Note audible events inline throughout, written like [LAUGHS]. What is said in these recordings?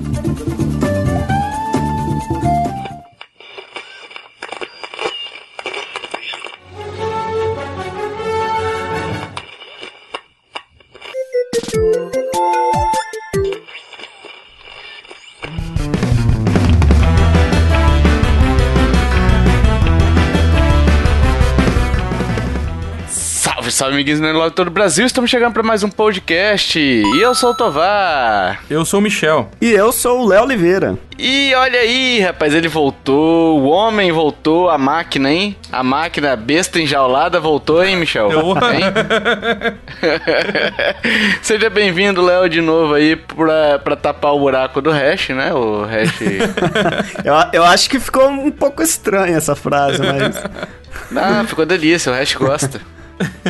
Thank you. Amiguinhos do lado todo o Brasil. Estamos chegando para mais um podcast. E eu sou o Tovar. Eu sou o Michel. E eu sou o Léo Oliveira. E olha aí, rapaz, ele voltou. O homem voltou, a máquina, hein? A máquina besta enjaulada voltou, hein, Michel? Eu... Hein? [LAUGHS] [LAUGHS] Seja bem-vindo, Léo, de novo aí pra, pra tapar o buraco do hash, né? O hash. [LAUGHS] eu, eu acho que ficou um pouco estranha essa frase, mas. Não, ficou delícia, o hash gosta.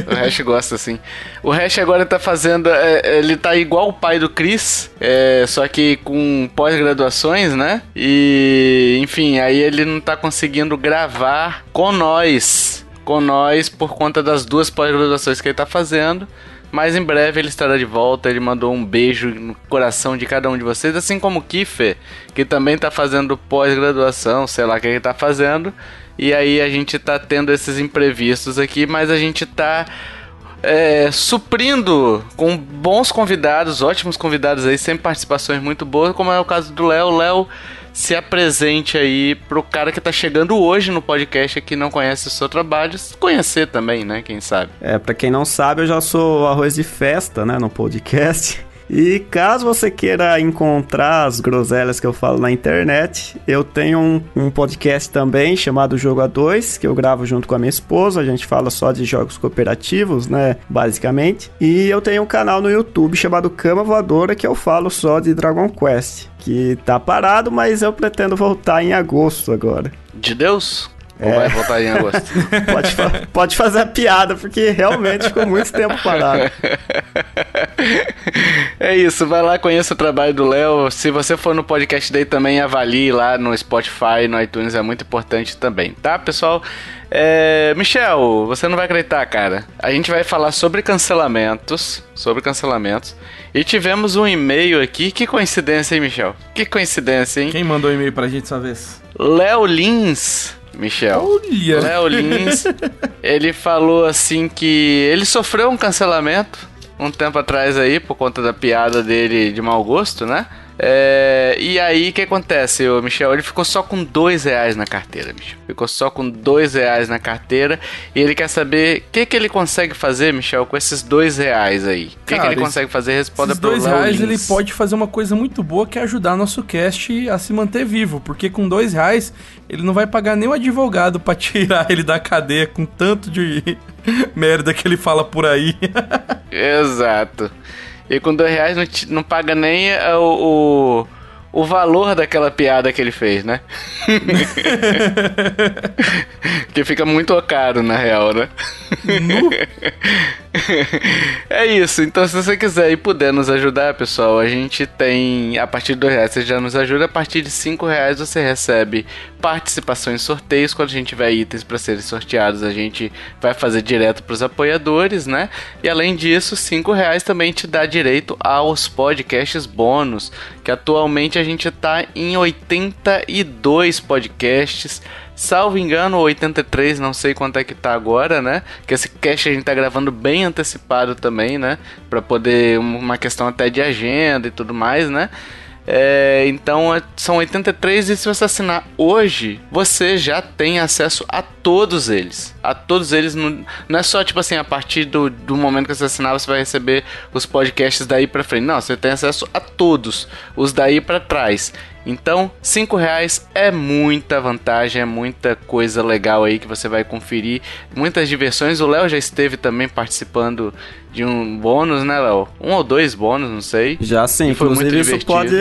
O Hash gosta, assim. O Hash agora tá fazendo. É, ele tá igual o pai do Chris, é, só que com pós-graduações, né? E, enfim, aí ele não tá conseguindo gravar com nós. Com nós por conta das duas pós-graduações que ele tá fazendo. Mas em breve ele estará de volta. Ele mandou um beijo no coração de cada um de vocês, assim como o Kiffer, que também está fazendo pós-graduação, sei lá o que ele está fazendo. E aí a gente tá tendo esses imprevistos aqui, mas a gente tá é, suprindo com bons convidados, ótimos convidados aí, sempre participações muito boas, como é o caso do Léo. Léo, se apresente aí pro cara que tá chegando hoje no podcast que não conhece o seu trabalho, conhecer também, né? Quem sabe? É, pra quem não sabe, eu já sou arroz de festa, né, no podcast. E caso você queira encontrar as groselhas que eu falo na internet, eu tenho um, um podcast também chamado Jogo A2, que eu gravo junto com a minha esposa. A gente fala só de jogos cooperativos, né? Basicamente. E eu tenho um canal no YouTube chamado Cama Voadora, que eu falo só de Dragon Quest. Que tá parado, mas eu pretendo voltar em agosto agora. De Deus? Ou é. vai voltar em agosto? [LAUGHS] pode, fa pode fazer a piada, porque realmente ficou muito tempo parado. [LAUGHS] É isso, vai lá, conheça o trabalho do Léo. Se você for no podcast dele também, avalie lá no Spotify, no iTunes, é muito importante também, tá, pessoal? É, Michel, você não vai acreditar, cara. A gente vai falar sobre cancelamentos, sobre cancelamentos. E tivemos um e-mail aqui. Que coincidência, hein, Michel? Que coincidência, hein? Quem mandou e-mail pra gente essa vez? Léo Lins Michel. Olha! Léo Lins, ele falou assim que ele sofreu um cancelamento um tempo atrás aí, por conta da piada dele de mau gosto, né? É, e aí, o que acontece, o Michel? Ele ficou só com dois reais na carteira, Michel. Ficou só com dois reais na carteira. E ele quer saber o que, que ele consegue fazer, Michel, com esses dois reais aí. O que, que ele consegue fazer? Responda esses dois reais ele pode fazer uma coisa muito boa que é ajudar nosso cast a se manter vivo. Porque com dois reais ele não vai pagar nem o advogado para tirar ele da cadeia com tanto de [LAUGHS] merda que ele fala por aí. [LAUGHS] Exato. E com dois reais não, não paga nem é, o, o, o, valor daquela piada que ele fez, né? [LAUGHS] [LAUGHS] que fica muito caro, na real, né? [LAUGHS] [LAUGHS] é isso. Então, se você quiser e puder nos ajudar, pessoal, a gente tem. A partir de dois reais você já nos ajuda. A partir de cinco reais você recebe participação em sorteios. Quando a gente tiver itens para serem sorteados, a gente vai fazer direto para os apoiadores, né? E além disso, cinco reais também te dá direito aos podcasts bônus. Que atualmente a gente está em 82 podcasts Salvo engano, 83, não sei quanto é que tá agora, né? Que esse cast a gente tá gravando bem antecipado também, né? Pra poder, uma questão até de agenda e tudo mais, né? É, então é, são 83 e se você assinar hoje, você já tem acesso a todos eles. A todos eles. Não, não é só tipo assim, a partir do, do momento que você assinar, você vai receber os podcasts daí pra frente. Não, você tem acesso a todos. Os daí para trás. Então, cinco reais é muita vantagem, é muita coisa legal aí que você vai conferir, muitas diversões. O Léo já esteve também participando de um bônus, né, Léo? Um ou dois bônus, não sei. Já sim, inclusive isso pode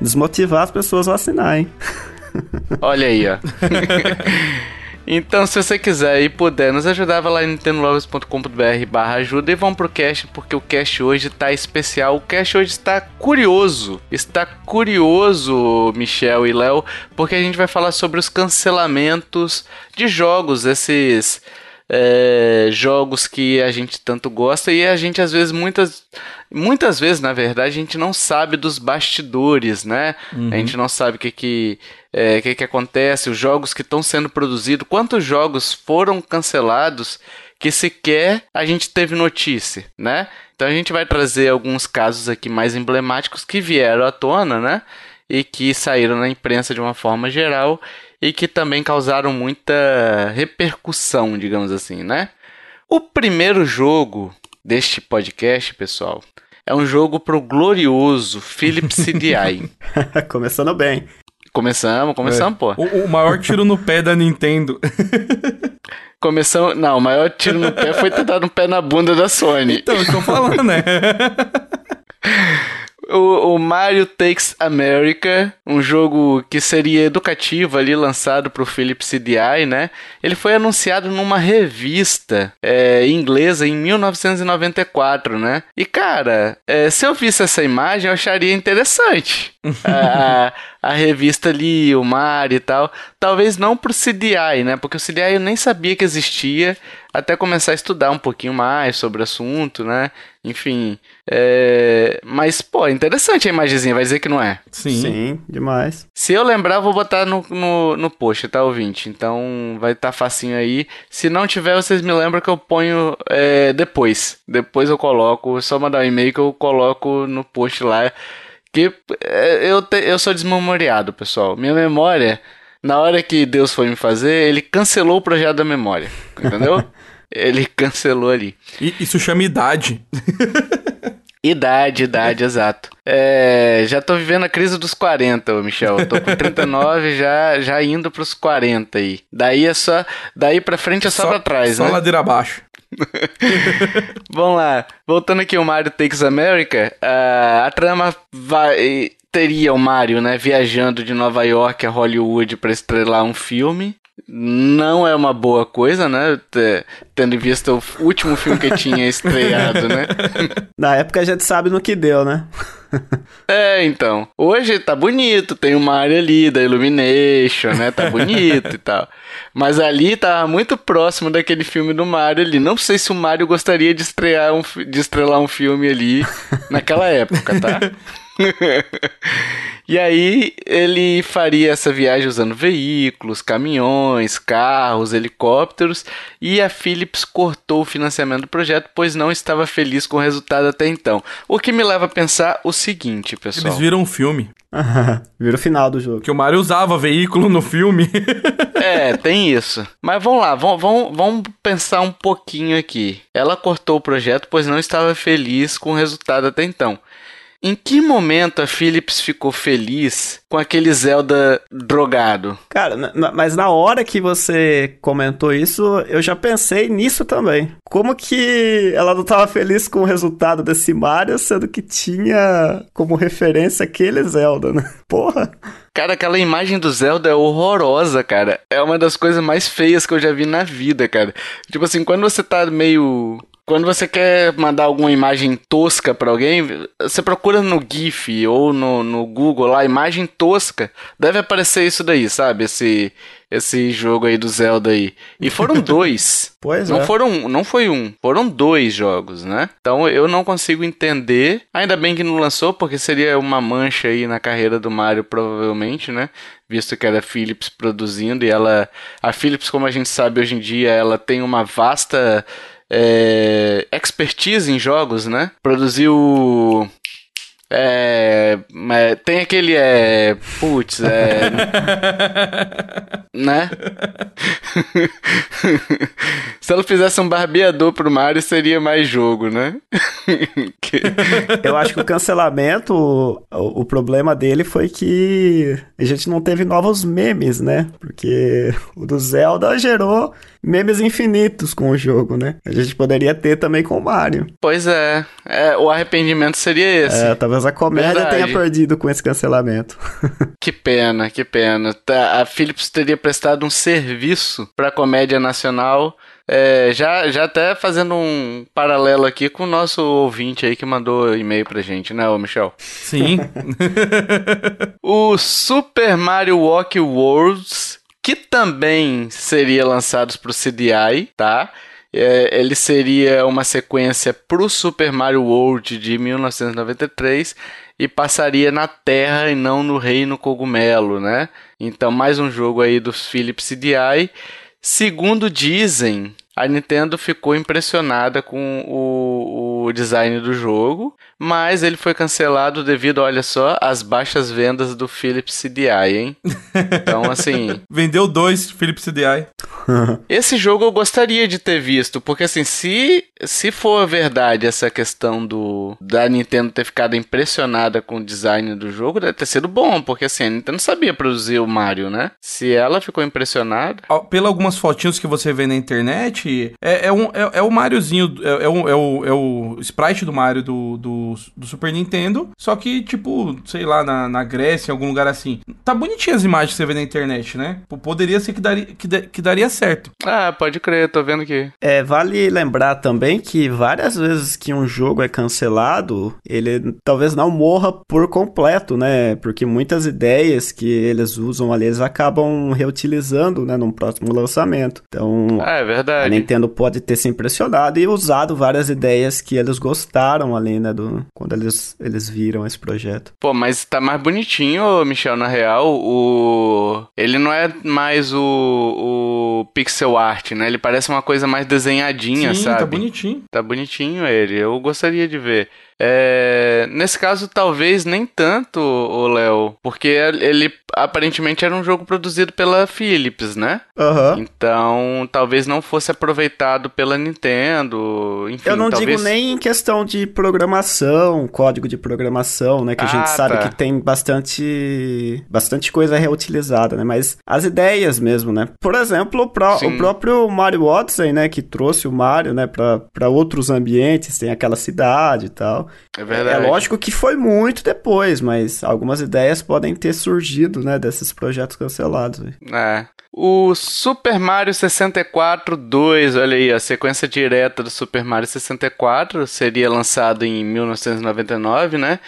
desmotivar as pessoas a assinar, hein? Olha aí, ó. [LAUGHS] Então, se você quiser e puder nos ajudar, vai lá em nintendolovers.com.br barra ajuda e vamos pro cast, porque o cast hoje tá especial. O cast hoje está curioso. Está curioso, Michel e Léo, porque a gente vai falar sobre os cancelamentos de jogos, esses é, jogos que a gente tanto gosta e a gente às vezes muitas muitas vezes na verdade a gente não sabe dos bastidores, né? Uhum. A gente não sabe o que que é, que, que acontece, os jogos que estão sendo produzidos, quantos jogos foram cancelados que sequer a gente teve notícia, né? Então a gente vai trazer alguns casos aqui mais emblemáticos que vieram à tona, né? E que saíram na imprensa de uma forma geral e que também causaram muita repercussão, digamos assim, né? O primeiro jogo deste podcast, pessoal, é um jogo pro glorioso Philips [LAUGHS] CDI. [LAUGHS] Começando bem. Começamos, começamos, é. pô. O, o, maior tiro no pé da Nintendo. [LAUGHS] Começamos. Não, o maior tiro no pé foi ter dado um pé na bunda da Sony. Então, eu tô falando, né? O, o, Mario Takes America, um jogo que seria educativo ali, lançado pro Philips CDI, né? Ele foi anunciado numa revista é, inglesa em 1994, né? E, cara, é, se eu visse essa imagem, eu acharia interessante. a, a, a, revista ali, o Mario e tal. Talvez não pro CDI, né? Porque o CDI eu nem sabia que existia até começar a estudar um pouquinho mais sobre o assunto, né? Enfim. É... Mas, pô, interessante a imagenzinha, vai dizer que não é? Sim. Sim, demais. Se eu lembrar, vou botar no, no, no post, tá, ouvinte? Então vai estar tá facinho aí. Se não tiver, vocês me lembram que eu ponho é, depois. Depois eu coloco, só mandar um e-mail que eu coloco no post lá. Que é, eu, te, eu sou desmemoriado, pessoal. Minha memória na hora que Deus foi me fazer, ele cancelou o projeto da memória. Entendeu? [LAUGHS] ele [LAUGHS] cancelou ali. Isso chama idade. [LAUGHS] Idade, idade, [LAUGHS] exato. É, já tô vivendo a crise dos 40, Michel. Eu tô com 39, já, já indo pros 40 aí. Daí é só. Daí pra frente é só, só pra trás, só né? Só ladeira abaixo. Vamos lá. Voltando aqui ao Mario Takes America, a, a trama vai teria o Mario, né, viajando de Nova York a Hollywood para estrelar um filme. Não é uma boa coisa, né? Tendo visto o último filme que tinha estreado, né? [LAUGHS] Na época a gente sabe no que deu, né? [LAUGHS] é, então. Hoje tá bonito, tem o Mario ali da Illumination, né? Tá bonito e tal. Mas ali tá muito próximo daquele filme do Mario ali. Não sei se o Mario gostaria de estrear um, de estrelar um filme ali naquela época, tá? [LAUGHS] [LAUGHS] e aí ele faria essa viagem usando veículos, caminhões, carros, helicópteros e a Philips cortou o financiamento do projeto pois não estava feliz com o resultado até então. O que me leva a pensar o seguinte, pessoal. Eles viram um filme. [LAUGHS] Vira o final do jogo. Que o Mario usava veículo no filme. [LAUGHS] é, tem isso. Mas vamos lá, vamos, vamos, vamos pensar um pouquinho aqui. Ela cortou o projeto pois não estava feliz com o resultado até então. Em que momento a Philips ficou feliz com aquele Zelda drogado? Cara, mas na hora que você comentou isso, eu já pensei nisso também. Como que ela não estava feliz com o resultado desse Mario, sendo que tinha como referência aquele Zelda, né? [LAUGHS] Porra! Cara, aquela imagem do Zelda é horrorosa, cara. É uma das coisas mais feias que eu já vi na vida, cara. Tipo assim, quando você tá meio quando você quer mandar alguma imagem tosca para alguém, você procura no GIF ou no, no Google lá, imagem tosca. Deve aparecer isso daí, sabe? Esse, esse jogo aí do Zelda aí. E foram [LAUGHS] dois. pois não é. Foram, não foi um, foram dois jogos, né? Então eu não consigo entender. Ainda bem que não lançou, porque seria uma mancha aí na carreira do Mario, provavelmente, né? Visto que era a Philips produzindo e ela. A Philips, como a gente sabe hoje em dia, ela tem uma vasta é, expertise em jogos, né? Produziu é, tem aquele é, putz, é, [LAUGHS] né? Se ela fizesse um barbeador pro Mario, seria mais jogo, né? [LAUGHS] Eu acho que o cancelamento, o, o, problema dele foi que a gente não teve novos memes, né? Porque o do Zelda gerou memes infinitos com o jogo, né? A gente poderia ter também com o Mario. Pois é, é o arrependimento seria esse. É, talvez a comédia Verdade. tenha perdido com esse cancelamento. [LAUGHS] que pena, que pena. Tá, a Philips teria prestado um serviço para a comédia nacional. É, já, já até fazendo um paralelo aqui com o nosso ouvinte aí que mandou e-mail pra gente, né, ô Michel? Sim. [LAUGHS] o Super Mario Walk Worlds que também seria lançados para o CDI, tá? É, ele seria uma sequência pro Super Mario World de 1993 e passaria na Terra e não no Reino Cogumelo, né? Então, mais um jogo aí dos Philips CDI. Segundo dizem, a Nintendo ficou impressionada com o, o, design do jogo, mas ele foi cancelado devido, olha só, às baixas vendas do Philips CDI, hein? [LAUGHS] Então, assim. Vendeu dois Philips CDI. [LAUGHS] Esse jogo eu gostaria de ter visto, porque assim, se, se for verdade essa questão do da Nintendo ter ficado impressionada com o design do jogo, deve ter sido bom, porque assim, a Nintendo sabia produzir o Mario, né? Se ela ficou impressionada. Pelas algumas fotinhos que você vê na internet, é, é, um, é, é o Mariozinho, é, é, o, é, o, é o sprite do Mario do, do, do, Super Nintendo, só que, tipo, sei lá, na, na Grécia, em algum lugar assim. Tá bonitinho as imagens que você vê na internet, né? Poderia ser que daria, que, que daria certo. Ah, pode crer, tô vendo aqui. É, vale lembrar também que várias vezes que um jogo é cancelado, ele talvez não morra por completo, né? Porque muitas ideias que eles usam ali, eles acabam reutilizando, né, num próximo lançamento. Então, ah, é verdade. a Nintendo pode ter se impressionado e usado várias ideias que eles gostaram ali, né, do, quando eles, eles viram esse projeto. Pô, mas tá mais bonitinho, Michel, na real, o... Ele não é mais o, o pixel art, né? Ele parece uma coisa mais desenhadinha, Sim, sabe? tá bonitinho. Tá bonitinho ele. Eu gostaria de ver. É, nesse caso, talvez nem tanto, o Léo, porque ele aparentemente era um jogo produzido pela Philips, né? Uhum. Então, talvez não fosse aproveitado pela Nintendo. Enfim, Eu não talvez... digo nem em questão de programação, código de programação, né? Que a gente Ah, sabe tá. que tem bastante, bastante coisa reutilizada, né? Mas as ideias mesmo, né? Por exemplo, o, pró- Sim. o próprio Mario Odyssey, né? Que trouxe o Mario, né? Pra outros ambientes, tem aquela cidade e tal. É verdade. É lógico que foi muito depois, mas algumas ideias podem ter surgido, né? Desses projetos cancelados. É. O Super Mario 64 2, olha aí, a sequência direta do Super Mario 64 seria lançado em 1999, né?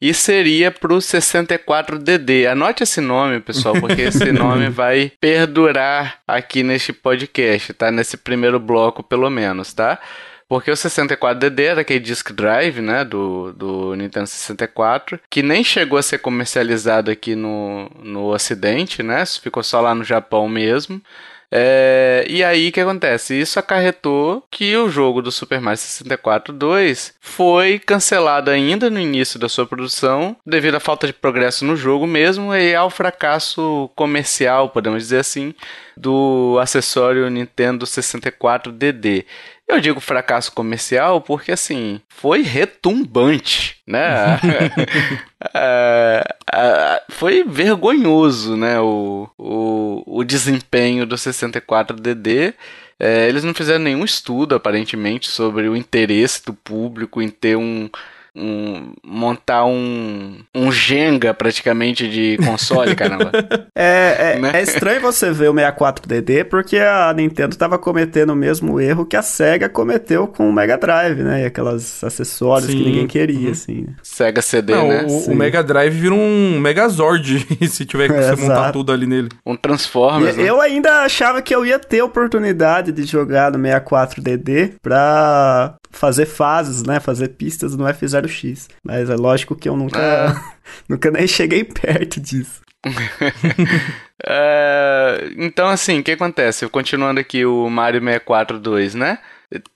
E seria pro 64DD. Anote esse nome, pessoal, porque [LAUGHS] esse nome vai perdurar aqui neste podcast, tá? Nesse primeiro bloco, pelo menos, tá? Porque o 64DD era aquele disk drive, né, do, do Nintendo 64, que nem chegou a ser comercializado aqui no, no Ocidente, né, ficou só lá no Japão mesmo. É, e aí o que acontece? Isso acarretou que o jogo do Super Mario 64 2 foi cancelado ainda no início da sua produção, devido à falta de progresso no jogo mesmo e ao fracasso comercial, podemos dizer assim, do acessório Nintendo 64 DD. Eu digo fracasso comercial porque, assim, foi retumbante, né? [LAUGHS] É, é, foi vergonhoso, né? O, o, o desempenho do 64DD. É, eles não fizeram nenhum estudo, aparentemente, sobre o interesse do público em ter um. Um montar um, um Jenga praticamente de console, caramba. [LAUGHS] É, é, [LAUGHS] Né? é estranho você ver o 64DD porque a Nintendo estava cometendo o mesmo erro que a SEGA cometeu com o Mega Drive, né? E aquelas acessórios que Sim. ninguém queria, Uhum. assim. né? Sega CD, Não, né? o, o Mega Drive vira um Megazord [LAUGHS] se tiver que É, você montar exato. tudo ali nele. Um Transformers. E né? eu ainda achava que eu ia ter oportunidade de jogar no 64DD pra fazer fases, né? Fazer pistas no F0X. Mas é lógico que eu nunca, [LAUGHS] nunca nem cheguei perto disso. [LAUGHS] É, então, assim, o que acontece? Continuando aqui o Mario 64 2, né?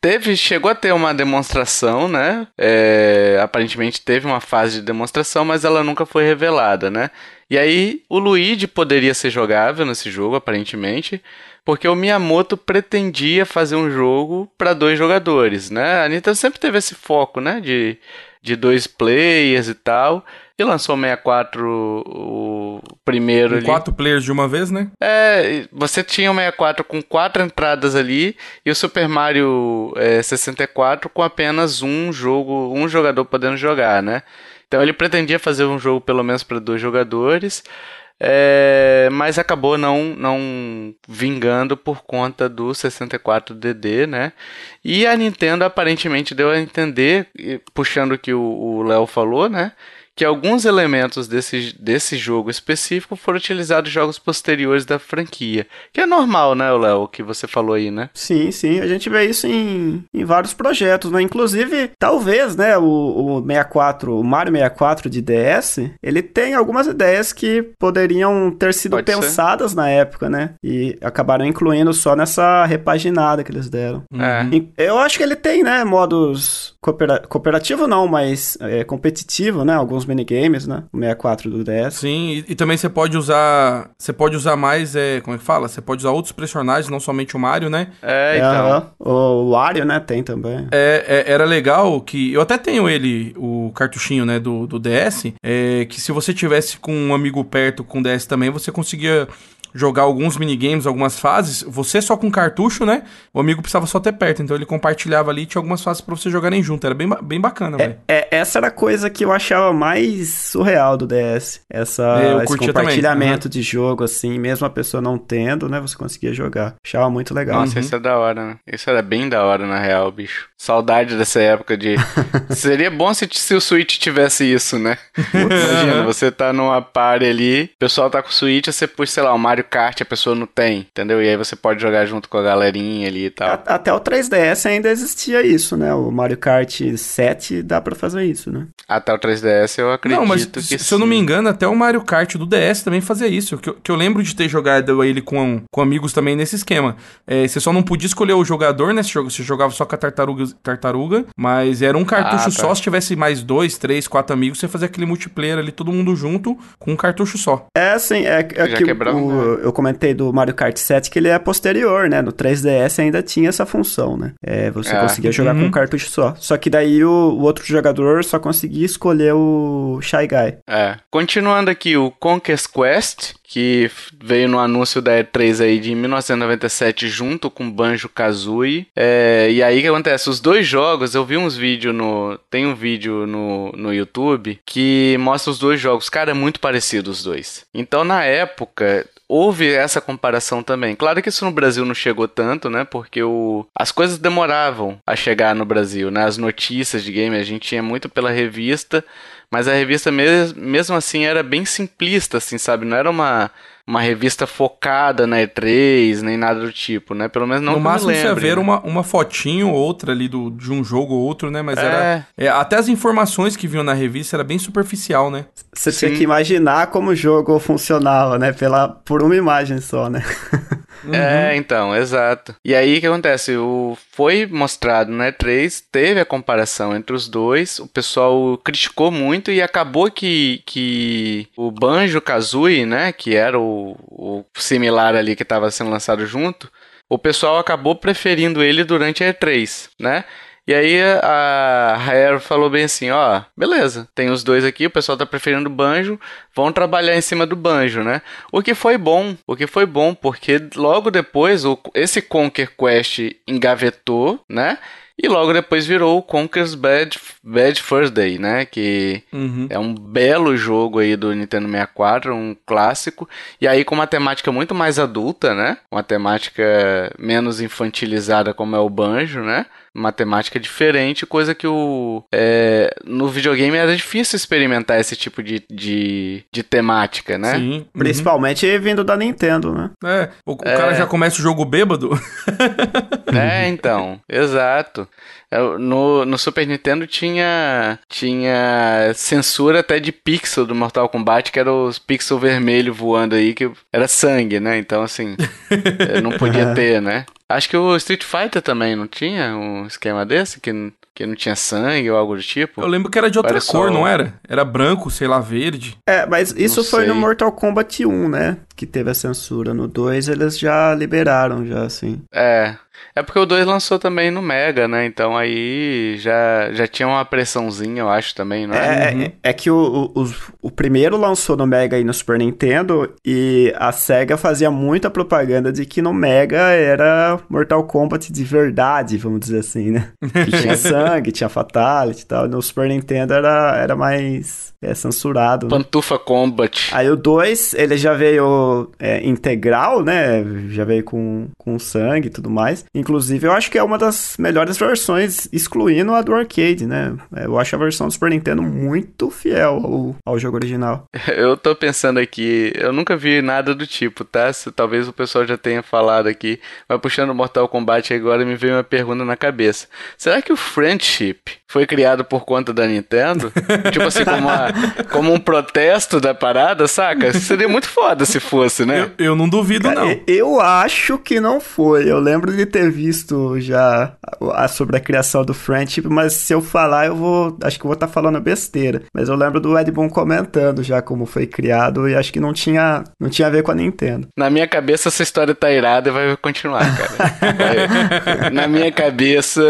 Teve, chegou a ter uma demonstração, né? É, aparentemente teve uma fase de demonstração, mas ela nunca foi revelada, né? E aí o Luigi poderia ser jogável nesse jogo, aparentemente, porque o Miyamoto pretendia fazer um jogo para dois jogadores, né? A Nintendo sempre teve esse foco, né? De, de dois players e tal. E lançou o 64 o primeiro Com ali. quatro players de uma vez, né? É, você tinha o 64 com quatro entradas ali e o Super Mario é, 64 com apenas um jogo, um jogador podendo jogar, né? Então ele pretendia fazer um jogo pelo menos para dois jogadores, é, mas acabou não, não vingando por conta do 64DD, né? E a Nintendo aparentemente deu a entender, puxando o que o Léo falou, né? Que alguns elementos desse, desse jogo específico foram utilizados em jogos posteriores da franquia. Que é normal, né, Léo, o que você falou aí, né? Sim, sim. A gente vê isso em, em vários projetos, né? Inclusive, talvez, né, o, o 64, o Mario 64 de DS, ele tem algumas ideias que poderiam ter sido Pode pensadas ser. na época, né? E acabaram incluindo só nessa repaginada que eles deram. É. Eu acho que ele tem, né, modos coopera cooperativo não, mas é, competitivo, né? Alguns minigames, né? O 64 do DS. Sim, e, e também você pode usar. Você pode usar mais. É, como é que fala? Você pode usar outros personagens, não somente o Mario, né? É, então. o Wario, né? Tem também. É, é, era legal que. Eu até tenho ele, o cartuchinho, né? Do, do DS. É, que se você tivesse com um amigo perto com DS também, você conseguia jogar alguns minigames, algumas fases, você só com cartucho, né? O amigo precisava só ter perto, então ele compartilhava ali, tinha algumas fases para vocês jogarem junto, era bem, bem bacana, é, é, essa era a coisa que eu achava mais surreal do DS, essa, é, esse compartilhamento uhum. de jogo, assim, mesmo a pessoa não tendo, né, você conseguia jogar. Achava muito legal. Nossa, uhum. isso é da hora, né? Isso era bem da hora, na real, bicho. Saudade dessa época de... [LAUGHS] Seria bom se, se o Switch tivesse isso, né? Imagina, você tá numa party ali, o pessoal tá com o Switch, você puxa, sei lá, o Mario Mario Kart a pessoa não tem, entendeu? E aí você pode jogar junto com a galerinha ali e tal. Até o 3DS ainda existia isso, né? O Mario Kart 7 dá para fazer isso, né? Até o 3DS eu acredito não, mas, que se, se eu não me engano, até o Mario Kart do DS também fazia isso. Que eu, que eu lembro de ter jogado ele com, com amigos também nesse esquema. É, você só não podia escolher o jogador nesse jogo, você jogava só com a tartaruga, tartaruga mas era um cartucho ah, tá. só. Se tivesse mais dois, três, quatro amigos, você fazia aquele multiplayer ali, todo mundo junto, com um cartucho só. É, assim, é, é que o, eu comentei do Mario Kart 7 que ele é posterior, né? No 3DS ainda tinha essa função, né? É, você é. conseguia jogar uhum. com um cartucho só. Só que daí o, o, outro jogador só conseguia escolher o Shy Guy. É. Continuando aqui, o Conquest Quest, que veio no anúncio da E3 aí de 1997 junto com Banjo-Kazooie. É, e aí o que acontece? Os dois jogos, eu vi uns vídeos no... Tem um vídeo no, no YouTube que mostra os dois jogos. Cara, é muito parecido os dois. Então, na época, houve essa comparação também. Claro que isso no Brasil não chegou tanto, né? Porque o... as coisas demoravam a chegar no Brasil, né? As notícias de game a gente tinha muito pela revista, mas a revista mes mesmo assim era bem simplista, assim, sabe? Não era uma uma revista focada na E3, nem nada do tipo, né? Pelo menos não No máximo você ver né? uma, uma fotinho ou outra ali do, de um jogo ou outro, né? Mas é. era. É, até as informações que vinham na revista era bem superficial, né? Você tinha que imaginar como o jogo funcionava, né? Pela, por uma imagem só, né? Uhum. [LAUGHS] É, então, exato. E aí o que acontece? O, foi mostrado na E3, teve a comparação entre os dois, o pessoal criticou muito e acabou que, que o Banjo Kazooie, né, que era o, o similar ali que estava sendo lançado junto, o pessoal acabou preferindo ele durante a E3, né? E aí a Rare falou bem assim, ó, beleza, tem os dois aqui, o pessoal tá preferindo banjo, vão trabalhar em cima do banjo, né? O que foi bom, o que foi bom, porque logo depois o, esse Conquer Quest engavetou, né? E logo depois virou o Conker's Bad, Bad First Day, né? Que uhum. é um belo jogo aí do Nintendo 64, um clássico. E aí com uma temática muito mais adulta, né? Uma temática menos infantilizada como é o banjo, né? Uma temática diferente, coisa que o é, no videogame era difícil experimentar esse tipo de, de, de temática, né? Sim. Uhum. Principalmente vindo da Nintendo, né? É, o, o é... cara já começa o jogo bêbado. [LAUGHS] é, então, exato. É, no, no Super Nintendo tinha tinha censura até de pixel do Mortal Kombat, que era os pixel vermelho voando aí, que era sangue, né? Então, assim, [LAUGHS] não podia ter, né? Acho que o Street Fighter também não tinha um esquema desse, que, que não tinha sangue ou algo do tipo. Eu lembro que era de outra Parece cor, só... não era? Era branco, sei lá, verde. É, mas isso não foi sei. no Mortal Kombat 1, né? Que teve a censura. No 2 eles já liberaram, já, assim. É. É porque o 2 lançou também no Mega, né? Então aí já, já tinha uma pressãozinha, eu acho, também, não é? É, uhum. é, é que o, o, o, primeiro lançou no Mega e no Super Nintendo e a SEGA fazia muita propaganda de que no Mega era Mortal Kombat de verdade, vamos dizer assim, né? [LAUGHS] Que tinha sangue, tinha Fatality e tal. No Super Nintendo era, era mais é, censurado. Né? Pantufa Combat. Aí o 2, ele já veio veio é, integral, né? Já veio com, com sangue e tudo mais. Inclusive, eu acho que é uma das melhores versões, excluindo a do arcade, né? Eu acho a versão do Super Nintendo muito fiel ao, ao jogo original. [LAUGHS] Eu tô pensando aqui, eu nunca vi nada do tipo, tá? Se, talvez o pessoal já tenha falado aqui, mas puxando Mortal Kombat agora me veio uma pergunta na cabeça. Será que o Friendship foi criado por conta da Nintendo? [LAUGHS] tipo assim, como, uma, como um protesto da parada, saca? Seria muito foda se fosse, né? Eu, eu não duvido, Cara, não. Eu acho que não foi. Eu lembro de ter visto já a, a, sobre a criação do Friendship, mas se eu falar, eu vou. Acho que eu vou estar tá falando besteira. Mas eu lembro do Ed Boon comentando já como foi criado e acho que não tinha, não tinha a ver com a Nintendo. Na minha cabeça, essa história tá irada e vai continuar, cara. [LAUGHS] Na minha cabeça,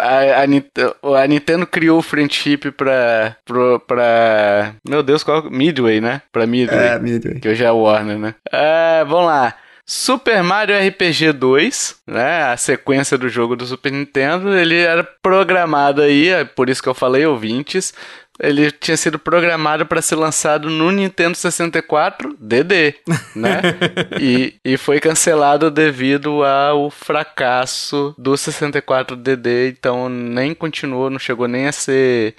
a, a, a Nintendo criou o Friendship pra, pra, pra. Meu Deus, qual. Midway, né? Pra Midway. É, Midway. Que hoje é a Warner, né? É, vamos lá. Super Mario RPG 2, né, a sequência do jogo do Super Nintendo, ele era programado aí, é por isso que eu falei ouvintes, ele tinha sido programado para ser lançado no Nintendo 64 DD, né? [LAUGHS] e, e foi cancelado devido ao fracasso do 64 DD, então nem continuou, não chegou nem a ser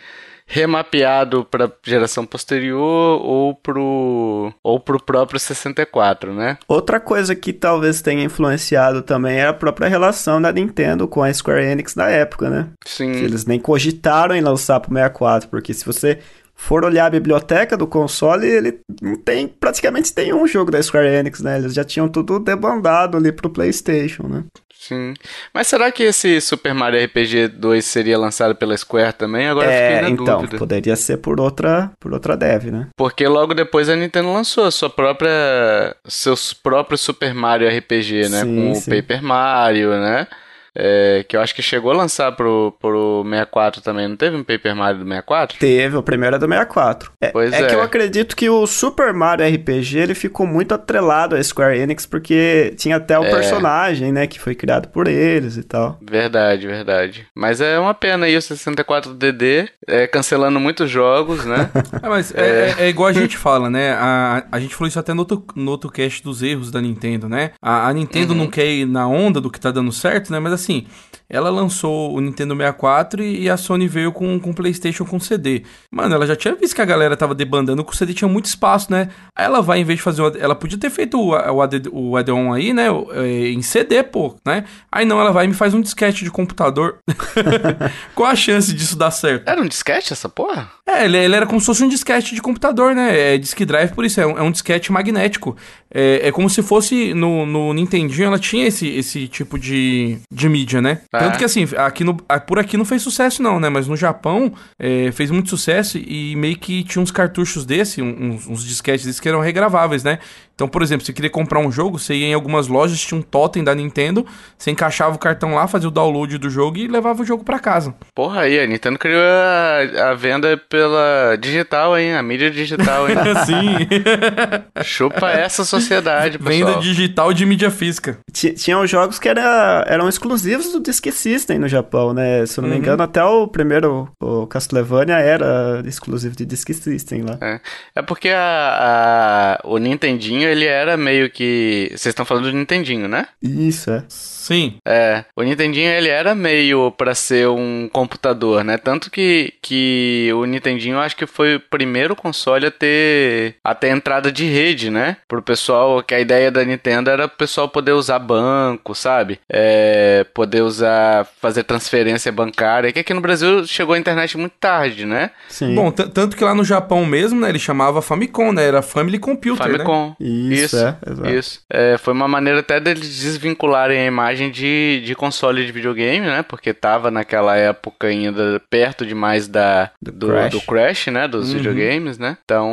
remapeado para geração posterior ou pro ou pro próprio 64, né? Outra coisa que talvez tenha influenciado também é a própria relação da Nintendo com a Square Enix da época, né? Sim. Que eles nem cogitaram em lançar pro 64, porque se você for olhar a biblioteca do console, ele não tem praticamente tem um jogo da Square Enix, né? Eles já tinham tudo debandado ali pro PlayStation, né? Sim. Mas será que esse Super Mario RPG 2 seria lançado pela Square também? Agora é, fiquei na então, dúvida. poderia ser por outra, por outra dev, né? Porque logo depois a Nintendo lançou a sua própria seus próprios Super Mario RPG, né, sim, com sim. o Paper Mario, né? É, que eu acho que chegou a lançar pro, pro 64 também. Não teve um Paper Mario do 64? Teve, o primeiro é do 64. É, Pois é que é. eu acredito que o Super Mario RPG ele ficou muito atrelado à Square Enix porque tinha até o É. personagem, né, que foi criado por eles e tal. Verdade, verdade. Mas é uma pena aí o 64 DD é, cancelando muitos jogos, né? [LAUGHS] É, mas é, é- é igual a gente fala, né? A, a gente falou isso até no outro, no outro cast dos erros da Nintendo, né? A, a Nintendo não quer ir na onda do que tá dando certo, né? Mas assim, ela lançou o Nintendo 64 e, e a Sony veio com o PlayStation com CD. Mano, ela já tinha visto que a galera tava debandando, que o CD tinha muito espaço, né? Aí ela vai, em vez de fazer o. Ela podia ter feito o, o, AD o add-on aí, né? é, Em CD, pô, né? Aí não, ela vai e me faz um disquete de computador. [LAUGHS] Qual a chance disso dar certo? Era um disquete essa porra? É, ele, ele era como se fosse um disquete de computador, né? É disque drive, por isso, é um, é um disquete magnético. É, é como se fosse no, no Nintendinho, ela tinha esse, esse tipo de, de mídia, né? Ah. Tanto que assim, aqui no, por aqui não fez sucesso, não, né? Mas no Japão é, fez muito sucesso e meio que tinha uns cartuchos desse, uns, uns disquetes desses que eram regraváveis, né? Então, por exemplo, você queria comprar um jogo, você ia em algumas lojas, tinha um totem da Nintendo, você encaixava o cartão lá, fazia o download do jogo e levava o jogo pra casa. Porra aí, a Nintendo criou a, a venda pela digital, hein? A mídia digital, hein? [LAUGHS] Assim. Chupa essa sociedade, Venda pessoal. digital de mídia física. Ti- Tinham jogos que era, eram exclusivos do Disk System no Japão, né? Se eu não me engano, até o primeiro, o Castlevania, era exclusivo de Disk System lá. É, é porque a, a- o Nintendinho, ele era meio que... Vocês estão falando do Nintendinho, né? Isso, é. Sim. É, o Nintendinho ele era meio pra ser um computador, né? Tanto que, que o Nintendinho eu acho que foi o primeiro console a ter, a ter entrada de rede, né? Pro pessoal, que a ideia da Nintendo era o pessoal poder usar banco, sabe? É, poder usar, fazer transferência bancária, que aqui no Brasil chegou a internet muito tarde, né? Sim. Bom, tanto que lá no Japão mesmo, né, ele chamava Famicom, né? Era Family Computer, né? Famicom. Isso, é, exato. Isso. É, foi uma maneira até deles desvincularem a imagem de, de console de videogame, né? Porque tava naquela época ainda perto demais da, do, do, Crash. crash. né? Dos Uhum. videogames, né? Então,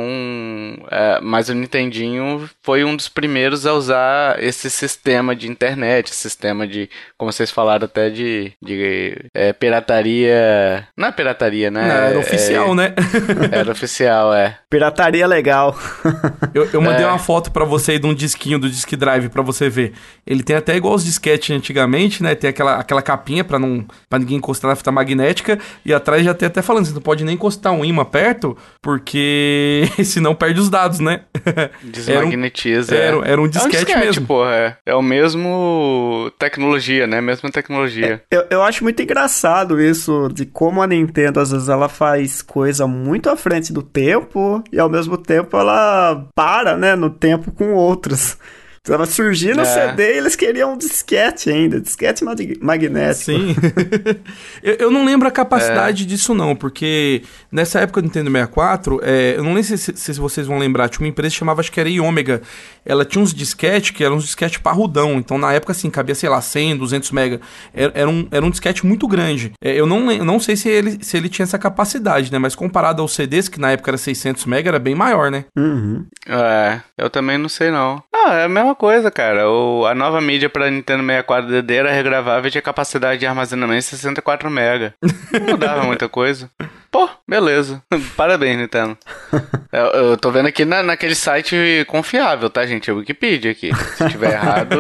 é, mas o Nintendinho foi um dos primeiros a usar esse sistema de internet, sistema de, como vocês falaram até de, de é, pirataria. Não é pirataria, né? Não, era É- oficial, né? Era oficial, é. Pirataria legal. Eu, eu mandei É. uma foto foto para você aí de um disquinho do Disk Drive para você ver. Ele tem até igual os disquetes antigamente, né? Tem aquela, aquela capinha para não para ninguém encostar na fita magnética e atrás já tem até falando, você não pode nem encostar um imã perto, porque [LAUGHS] senão perde os dados, né? Desmagnetiza. [LAUGHS] Era um, era, era um disquete, é um disquete mesmo. Porra, é. é o mesmo tecnologia, né? Mesma tecnologia. É, eu, eu acho muito engraçado isso de como a Nintendo às vezes ela faz coisa muito à frente do tempo e ao mesmo tempo ela para, né, no tempo com outros. Tava surgindo é. o CD e eles queriam um disquete ainda, disquete magnético. Sim. [LAUGHS] eu, eu, não lembro a capacidade é. disso não, porque nessa época do Nintendo 64, é, eu não lembro se, se, vocês vão lembrar, tinha uma empresa que chamava, acho que era Iômega, ela tinha uns disquete que eram uns disquete parrudão, então na época assim, cabia, sei lá, 100, 200 mega, era, era um, era um disquete muito grande. É, eu não, eu não sei se ele, se ele tinha essa capacidade, né, mas comparado aos CDs, que na época era 600 mega, era bem maior, né? Uhum. É, eu também não sei não. Ah, é a mesma coisa, cara. O, a nova mídia para Nintendo 64 DD era regravável e tinha capacidade de armazenamento de 64 MB. Não mudava muita coisa. Pô, beleza. [LAUGHS] Parabéns, Nintendo. Eu, eu tô vendo aqui na, naquele site confiável, tá, gente? É Wikipedia aqui. Se tiver errado,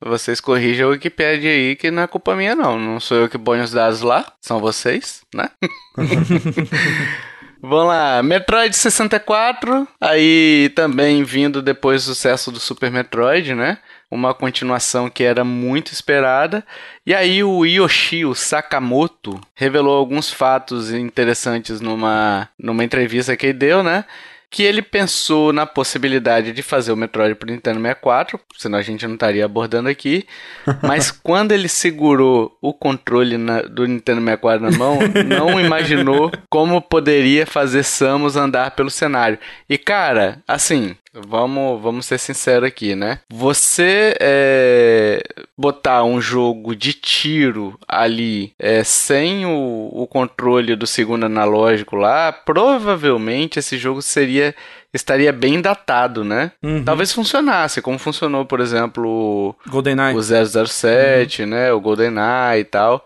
vocês corrijam a Wikipedia aí, que não é culpa minha, não. Não sou eu que ponho os dados lá, são vocês, né? [LAUGHS] Vamos lá, Metroid 64, aí também vindo depois do sucesso do Super Metroid, né? Uma continuação que era muito esperada. E aí o Yoshio Sakamoto revelou alguns fatos interessantes numa, numa entrevista que ele deu, né? Que ele pensou na possibilidade de fazer o Metroid pro Nintendo 64, senão a gente não estaria abordando aqui. [LAUGHS] Mas quando ele segurou o controle na, do Nintendo 64 na mão, não imaginou como poderia fazer Samus andar pelo cenário. E cara, assim, Vamos, vamos ser sinceros aqui, né? Você é, botar um jogo de tiro ali é, sem o, o controle do segundo analógico lá, provavelmente esse jogo seria estaria bem datado, né? Uhum. Talvez funcionasse, como funcionou, por exemplo, GoldenEye. o 007, uhum. né? O GoldenEye e tal.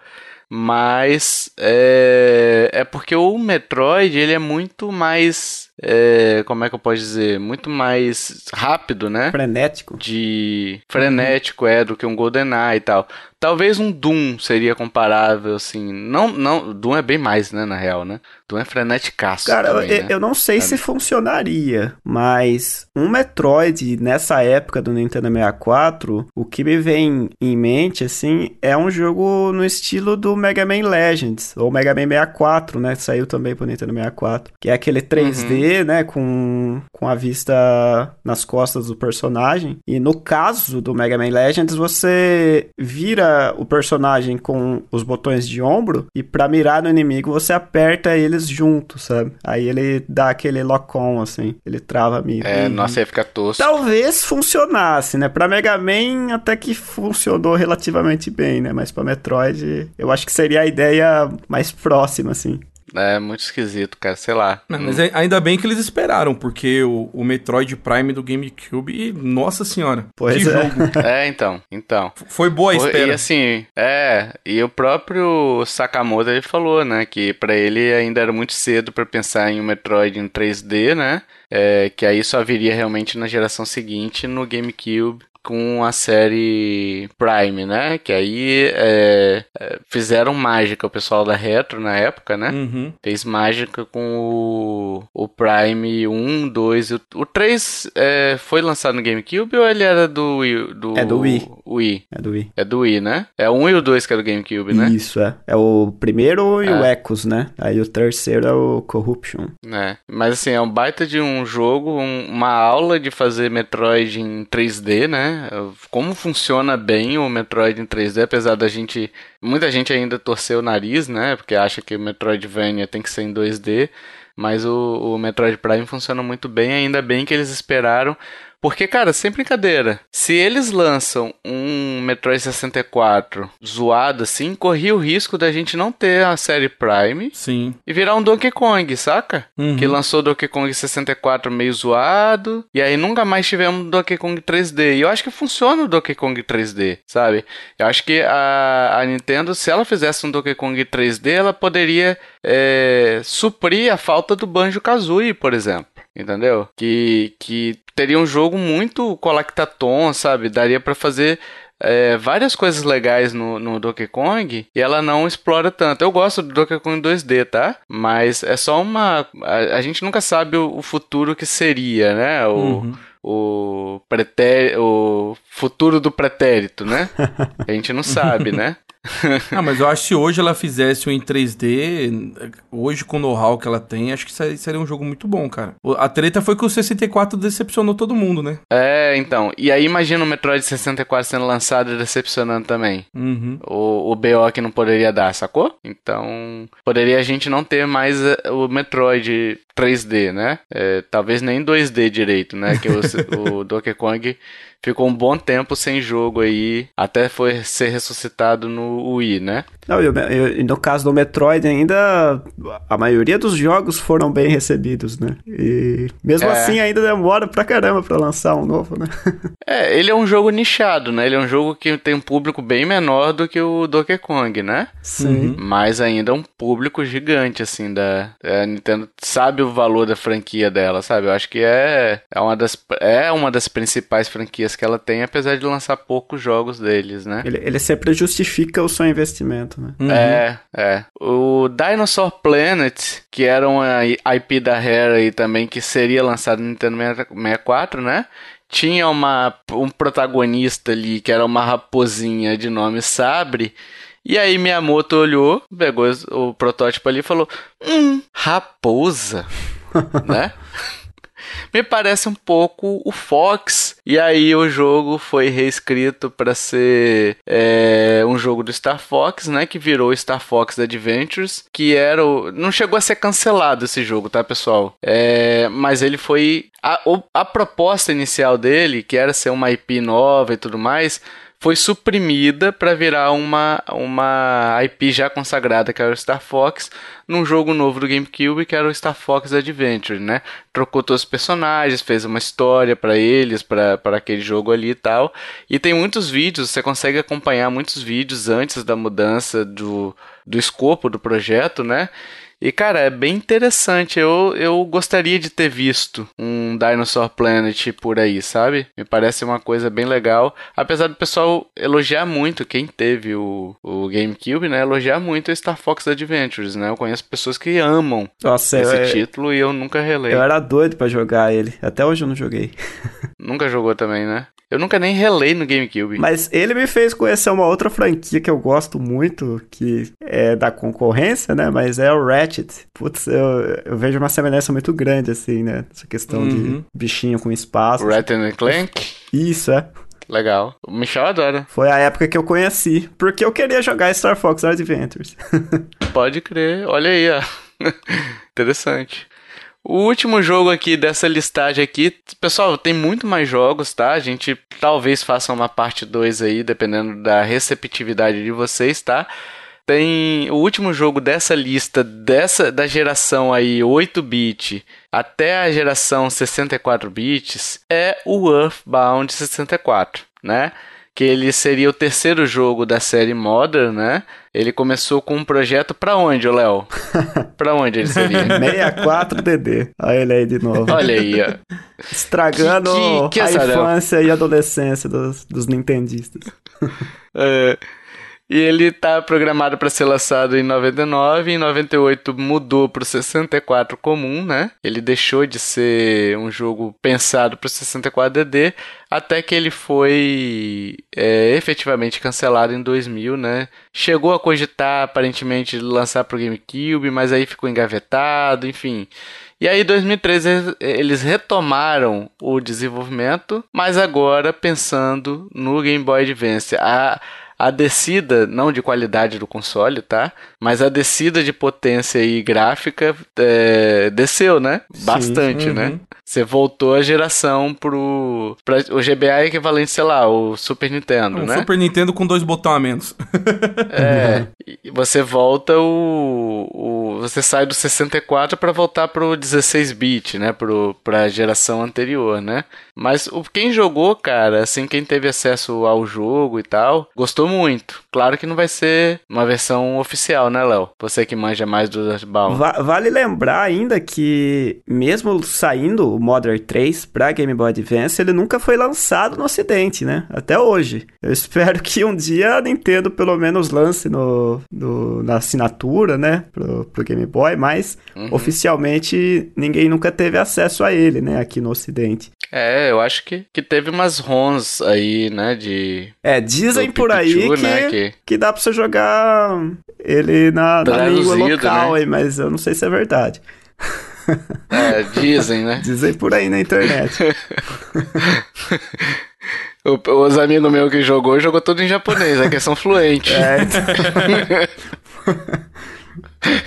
Mas é, é porque o Metroid ele é muito mais é, como é que eu posso dizer, muito mais rápido, né? Frenético. De frenético é do que um GoldenEye e tal. Talvez um Doom seria comparável, assim. Não, não, Doom é bem mais, né, na real, né? Doom é freneticaço. Cara, também, eu, né? eu, não sei é. se funcionaria, mas um Metroid nessa época do Nintendo 64, o que me vem em mente, assim, é um jogo no estilo do Mega Man Legends, ou Mega Man 64, né? Saiu também pro Nintendo 64, que é aquele 3D, uhum. Né, com, com a vista nas costas do personagem. E no caso do Mega Man Legends, você vira o personagem com os botões de ombro e para mirar no inimigo você aperta eles juntos, sabe? Aí ele dá aquele lock-on, assim, ele trava a mira. É, nossa, ia ficar tosco. Talvez funcionasse, né? Pra Mega Man até que funcionou relativamente bem, né? Mas pra Metroid eu acho que seria a ideia mais próxima, assim. É muito esquisito, cara, sei lá. Não, mas é, ainda bem que eles esperaram, porque o, o Metroid Prime do GameCube, nossa senhora. Pois que é. jogo. [LAUGHS] É, então, então. Foi boa a espera. E assim, é, e o próprio Sakamoto ele falou, né, que para ele ainda era muito cedo para pensar em um Metroid em 3D, né? É, que aí só viria realmente na geração seguinte no GameCube com a série Prime, né? Que aí é, é, fizeram mágica o pessoal da Retro na época, né? Uhum. Fez mágica com o, o Prime 1, 2 e o, o 3 é, foi lançado no GameCube ou ele era do Wii? Do, é do Wii. Wii. É do Wii. É do Wii, né? É o 1 e o 2 que é do GameCube, né? Isso, é. É o primeiro e é. o Echoes, né? Aí o terceiro é o Corruption. É. Mas assim, é um baita de um jogo, um, uma aula de fazer Metroid em 3D, né? Como funciona bem o Metroid em 3D, apesar da gente. Muita gente ainda torcer o nariz, né? Porque acha que o Metroidvania tem que ser em 2D. Mas o, o Metroid Prime funciona muito bem, ainda bem que eles esperaram porque, cara, sem brincadeira, se eles lançam um Metroid 64 zoado assim, corria o risco da gente não ter a série Prime Sim. e virar um Donkey Kong, saca? Uhum. Que lançou Donkey Kong 64 meio zoado, e aí nunca mais tivemos Donkey Kong 3D. E eu acho que funciona o Donkey Kong 3D, sabe? Eu acho que a, a Nintendo, se ela fizesse um Donkey Kong 3D, ela poderia é, suprir a falta do Banjo Kazooie, por exemplo entendeu? Que, que teria um jogo muito collectatom, sabe? Daria para fazer é, várias coisas legais no, no Donkey Kong e ela não explora tanto. Eu gosto do Donkey Kong 2D, tá? Mas é só uma. A, a gente nunca sabe o, o, futuro que seria, né? O. Uhum o, pretérito, o futuro do pretérito, né? [LAUGHS] A gente não sabe, né? Ah, mas eu acho que se hoje ela fizesse um em 3D, hoje com o know-how que ela tem, acho que seria um jogo muito bom, cara. A treta foi que o 64 decepcionou todo mundo, né? É, então. E aí imagina o Metroid 64 sendo lançado e decepcionando também. Uhum. O, o BO que não poderia dar, sacou? Então, poderia a gente não ter mais eh, o Metroid 3D, né? É, talvez nem 2D direito, né? Que o, [LAUGHS] o Donkey Kong ficou um bom tempo sem jogo aí, até foi ser ressuscitado no Wii, né? Não, eu, eu, no caso do Metroid ainda a maioria dos jogos foram bem recebidos, né? E mesmo é. assim ainda demora pra caramba pra lançar um novo, né? [LAUGHS] é, ele é um jogo nichado, né? Ele é um jogo que tem um público bem menor do que o Donkey Kong, né? Sim. Uhum. Mas ainda é um público gigante, assim, da... A Nintendo sabe o valor da franquia dela, sabe? Eu acho que é, é, uma, das, é uma das principais franquias que ela tem, apesar de lançar poucos jogos deles, né? Ele, ele sempre justifica o seu investimento, né? Uhum. É, é. O Dinosaur Planet, que era uma IP da Rare aí também, que seria lançado no Nintendo 64, né? Tinha uma, um protagonista ali, que era uma raposinha de nome Sabre, e aí Miyamoto olhou, pegou o protótipo ali e falou: Hum, raposa, [LAUGHS] né? Me parece um pouco o Fox. E aí o jogo foi reescrito para ser é, um jogo do Star Fox, né? Que virou Star Fox Adventures, que era o... não chegou a ser cancelado esse jogo, tá, pessoal? É, mas ele foi a, a proposta inicial dele, que era ser uma IP nova e tudo mais foi suprimida para virar uma, uma IP já consagrada, que era o Star Fox, num jogo novo do GameCube, que era o Star Fox Adventure, né? Trocou todos os personagens, fez uma história para eles, para aquele jogo ali e tal. E tem muitos vídeos, você consegue acompanhar muitos vídeos antes da mudança do, do escopo do projeto, né? E, cara, é bem interessante. Eu, eu gostaria de ter visto um Dinosaur Planet por aí, sabe? Me parece uma coisa bem legal. Apesar do pessoal elogiar muito, quem teve o, o GameCube, né? Elogiar muito o Star Fox Adventures, né? Eu conheço pessoas que amam Nossa, esse eu, título e eu nunca relei. Eu era doido para jogar ele. Até hoje eu não joguei. [LAUGHS] nunca jogou também, né? Eu nunca nem relei no GameCube. Mas ele me fez conhecer uma outra franquia que eu gosto muito, que é da concorrência, né? Mas é o Ratchet. Putz, eu, eu vejo uma semelhança muito grande, assim, né? Essa questão uhum. de bichinho com espaço. Ratchet Clank? Isso, é. Legal. O Michel adora. Foi a época que eu conheci, porque eu queria jogar Star Fox Adventures. [LAUGHS] Pode crer. Olha aí, ó. [LAUGHS] Interessante. O último jogo aqui dessa listagem aqui, pessoal, tem muito mais jogos, tá? A gente talvez faça uma parte 2 aí, dependendo da receptividade de vocês, tá? Tem o último jogo dessa lista, dessa da geração aí 8-bit até a geração 64 bits, é o Earthbound 64, né? Que ele seria o terceiro jogo da série Modern, né? Ele começou com um projeto para onde, Léo? [LAUGHS] para onde ele seria? 64DD. Olha ele aí de novo. Olha aí, ó. Estragando que, que, que a infância e adolescência dos, dos nintendistas. é... E ele está programado para ser lançado em 99, em 98 mudou para o 64 comum, né? Ele deixou de ser um jogo pensado para o 64DD, até que ele foi é, efetivamente cancelado em 2000, né? Chegou a cogitar aparentemente lançar para o GameCube, mas aí ficou engavetado, enfim. E aí, em 2013, eles retomaram o desenvolvimento, mas agora pensando no Game Boy Advance. A, a descida, não de qualidade do console, tá? Mas a descida de potência e gráfica é, desceu, né? Bastante, né? uhum. né? Você voltou a geração pro. Pra, o GBA é equivalente, sei lá, o Super Nintendo, Um né? Super Nintendo com dois botões a menos. [LAUGHS] É. E você volta o, o. Você sai do 64 pra voltar pro 16-bit, né? Pro, pra geração anterior, né? Mas o, quem jogou, cara, assim, quem teve acesso ao jogo e tal, gostou muito. Claro que não vai ser uma versão oficial, né, Léo? Você que manja mais do Earthbound. Va- vale lembrar ainda que, mesmo saindo o Modern 3 pra Game Boy Advance, ele nunca foi lançado no ocidente, né? Até hoje. Eu [LAUGHS] espero que um dia a Nintendo pelo menos lance no, no- na assinatura, né? Pro, pro Game Boy, mas oficialmente ninguém nunca teve acesso a ele, né? Aqui no ocidente. É, eu acho que, que teve umas ROMs aí, né? De. É, dizem por aí que, né, que- que dá pra você jogar ele na, na língua Traduzido, local, né? aí, mas eu não sei se é verdade. [LAUGHS] É, dizem, né? Dizem por aí na internet. [LAUGHS] [LAUGHS] Os amigos meus que jogou, jogou tudo em japonês, é que são fluentes. É, então...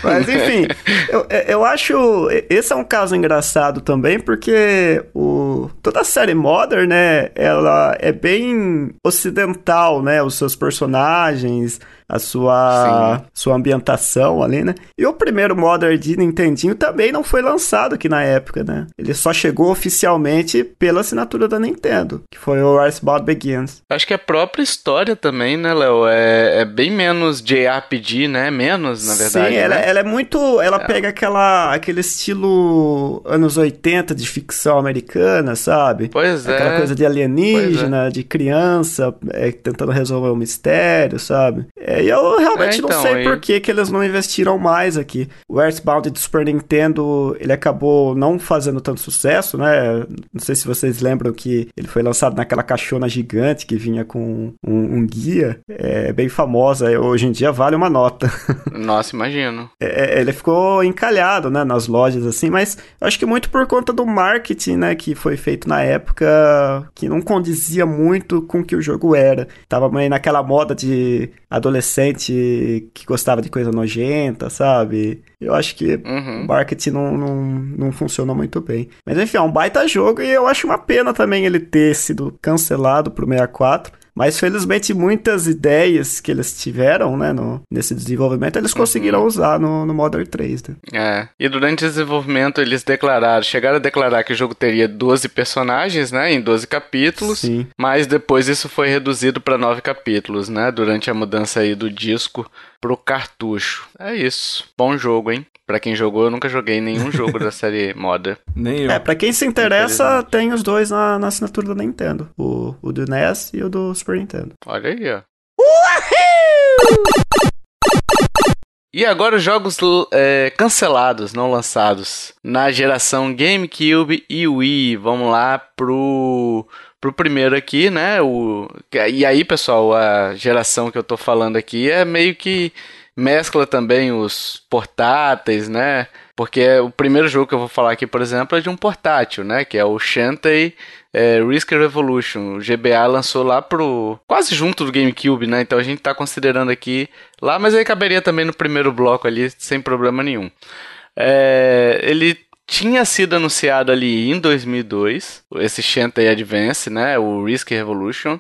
Mas enfim, eu, eu acho. Esse é um caso engraçado também, porque o, toda a série Modern, né? Ela é bem ocidental, né? Os seus personagens, a sua, sua ambientação ali, né? E o primeiro Modern de Nintendinho também não foi lançado aqui na época, né? Ele só chegou oficialmente pela assinatura da Nintendo, que foi o Earthbound Begins. Acho que a própria história também, né, Léo? É, é bem menos JRPG, né? Menos, na verdade. Sim, ela, né? ela é muito. Ela pega aquela, aquele estilo anos 80 de ficção americana, sabe? Pois é. Aquela coisa de alienígena, de criança é, tentando resolver um mistério, sabe? É, e eu realmente É, não então, sei e- por que, que eles não investiram mais aqui. O Earthbound do Super Nintendo, ele acabou não fazendo tanto sucesso, né? Não sei se vocês lembram que ele foi lançado naquela caixona gigante que vinha com um, um guia. É bem famosa. Hoje em dia vale uma nota. [LAUGHS] Nossa, imagino. É, ele ficou encalhado, né, nas lojas, assim, mas eu acho que muito por conta do marketing, né, que foi feito na época, que não condizia muito com o que o jogo era. Tava meio naquela moda de adolescente que gostava de coisa nojenta, sabe? Eu acho que o Uhum. marketing não, não, não funcionou muito bem. Mas enfim, é um baita jogo e eu acho uma pena também ele ter sido cancelado pro 64. Mas felizmente muitas ideias que eles tiveram, né, no, nesse desenvolvimento, eles conseguiram usar no, no Modern 3, né? É. E durante o desenvolvimento eles declararam, chegaram a declarar que o jogo teria 12 personagens, né, em 12 capítulos. Sim. Mas depois isso foi reduzido para 9 capítulos, né, durante a mudança aí do disco pro cartucho. É isso. Bom jogo, hein? Pra quem jogou, eu nunca joguei nenhum jogo da [LAUGHS] série Modern. Nem eu. É, pra quem se interessa, tem os dois na, na assinatura da Nintendo. O, o do NES e o do Super Nintendo. Olha aí, ó. E agora os jogos é, cancelados, não lançados, na geração GameCube e Wii. Vamos lá pro, pro primeiro aqui, né? O, e aí, pessoal, a geração que eu tô falando aqui é meio que mescla também os portáteis, né? Porque o primeiro jogo que eu vou falar aqui, por exemplo, é de um portátil, né? Que é o Shantae é, Risk Revolution. O GBA lançou lá pro. quase junto do GameCube, né? Então a gente tá considerando aqui lá, mas aí caberia também no primeiro bloco ali, sem problema nenhum. É, ele tinha sido anunciado ali em 2002, esse Shantae Advance, né? O Risk Revolution.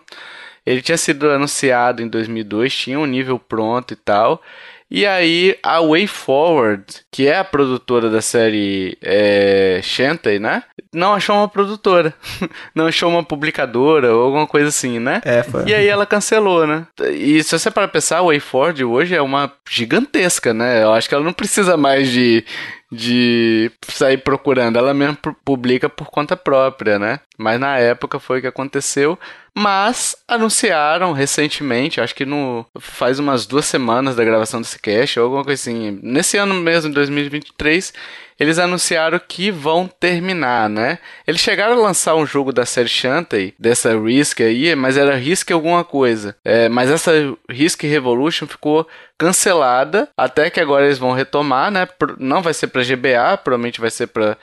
Ele tinha sido anunciado em 2002, tinha um nível pronto e tal. E aí a Way Forward, que é a produtora da série é, Shantae, né? Não achou uma produtora. [LAUGHS] Não achou uma publicadora ou alguma coisa assim, né? É, foi. E aí ela cancelou, né? E se você para pensar, a WayForward hoje é uma gigantesca, né? Eu acho que ela não precisa mais de, de sair procurando. Ela mesmo pu- publica por conta própria, né? Mas na época foi o que aconteceu. Mas anunciaram recentemente, acho que no faz umas duas semanas da gravação desse cast, ou alguma coisa assim. Nesse ano mesmo, em 2023, eles anunciaram que vão terminar, né? Eles chegaram a lançar um jogo da série Shantae, dessa Risk aí, mas era Risk alguma coisa. É, mas essa Risk Revolution ficou cancelada, até que agora eles vão retomar, né? Não vai ser pra GBA, provavelmente vai ser pra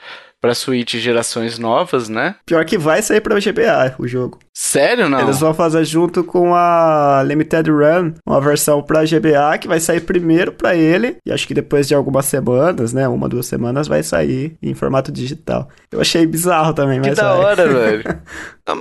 pra Switch gerações novas, né? Pior que vai sair pra GBA o jogo. Sério, não? Eles vão fazer junto com a Limited Run uma versão pra GBA que vai sair primeiro pra ele. E acho que depois de algumas semanas, né? Uma, duas semanas, vai sair em formato digital. Eu achei bizarro também, que mas. Que da vai. hora, [LAUGHS] velho.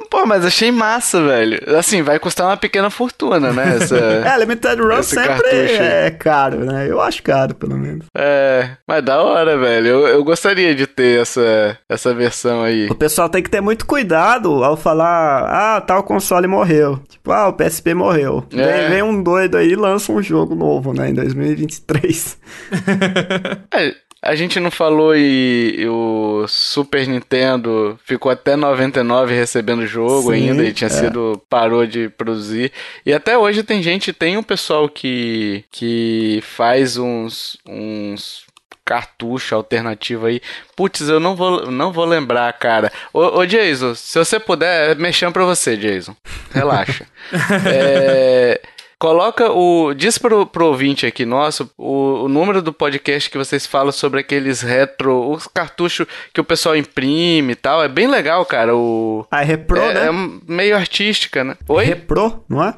Pô, mas achei massa, velho. Assim, vai custar uma pequena fortuna, né? Essa, [LAUGHS] é, Limited Run sempre é caro, né? Eu acho caro, pelo menos. É, mas da hora, velho. Eu, eu gostaria de ter essa, essa versão aí. O pessoal tem que ter muito cuidado ao falar, ah, tal console morreu. Tipo, ah, o PSP morreu. É. Vem, um doido aí e lança um jogo novo, né? Em 2023. [LAUGHS] é, a gente não falou e, e, o Super Nintendo ficou até 99 recebendo o jogo Sim, ainda e tinha é. sido parou de produzir. E até hoje tem gente, tem um pessoal que que faz uns uns cartucho alternativo aí. Putz, eu não vou, não vou lembrar, cara. Ô, ô Jason, se você puder, mexendo pra você, Jason. Relaxa. [LAUGHS] é, Coloca o. Diz pro, pro ouvinte aqui nosso o, o número do podcast que vocês falam sobre aqueles retro. Os cartuchos que o pessoal imprime e tal. É bem legal, cara. O, ah, é repro, é, né? É meio artística, né? Oi? Repro, não é?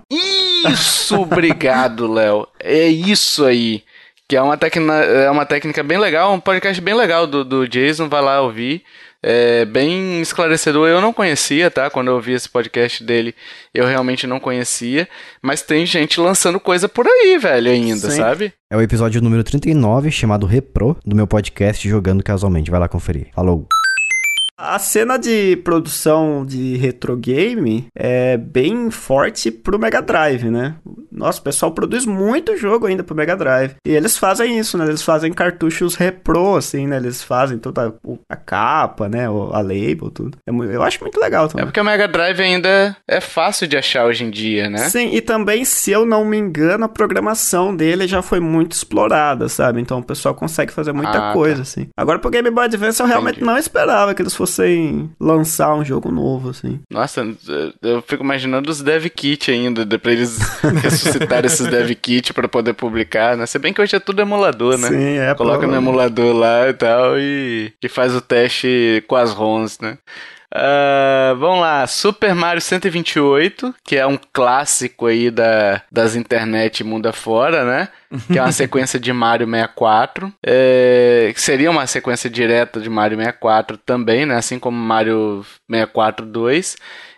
Isso, obrigado, Léo. É isso aí. Que é uma, técnica, é uma técnica bem legal, um podcast bem legal do, do Jason, vai lá ouvir é, bem esclarecedor. Eu não conhecia, tá? Quando eu ouvi esse podcast dele, eu realmente não conhecia. Mas tem gente lançando coisa por aí, velho, ainda, Sim. sabe? É o episódio número 39, chamado Repro, do meu podcast Jogando Casualmente. Vai lá conferir. Falou! A cena de produção de retro game é bem forte pro Mega Drive, né? Nossa, o pessoal produz muito jogo ainda pro Mega Drive. E eles fazem isso, né? Eles fazem cartuchos repro, assim, né? Eles fazem toda a capa, né? A label, tudo. É eu acho muito legal também. É porque o Mega Drive ainda é fácil de achar hoje em dia, né? Sim, e também, se eu não me engano, a programação dele já foi muito explorada, sabe? Então o pessoal consegue fazer muita ah, tá. coisa, tá. assim. Agora pro Game Boy Advance eu realmente Entendi. não esperava que eles fossem fossem lançar um jogo novo, assim. Nossa, eu fico imaginando os dev kit ainda, pra eles [LAUGHS] ressuscitarem esses dev kit pra poder publicar, né? Se bem que hoje é tudo emulador, né? Sim, é. Coloca no emulador lá e tal e, e faz o teste com as ROMs, né? Uh, vamos lá, Super Mario 128, que é um clássico aí da, das internet mundo afora, né? Que é uma [LAUGHS] sequência de Mario 64. É, que seria uma sequência direta de Mario 64 também, né? Assim como Mario 64 2.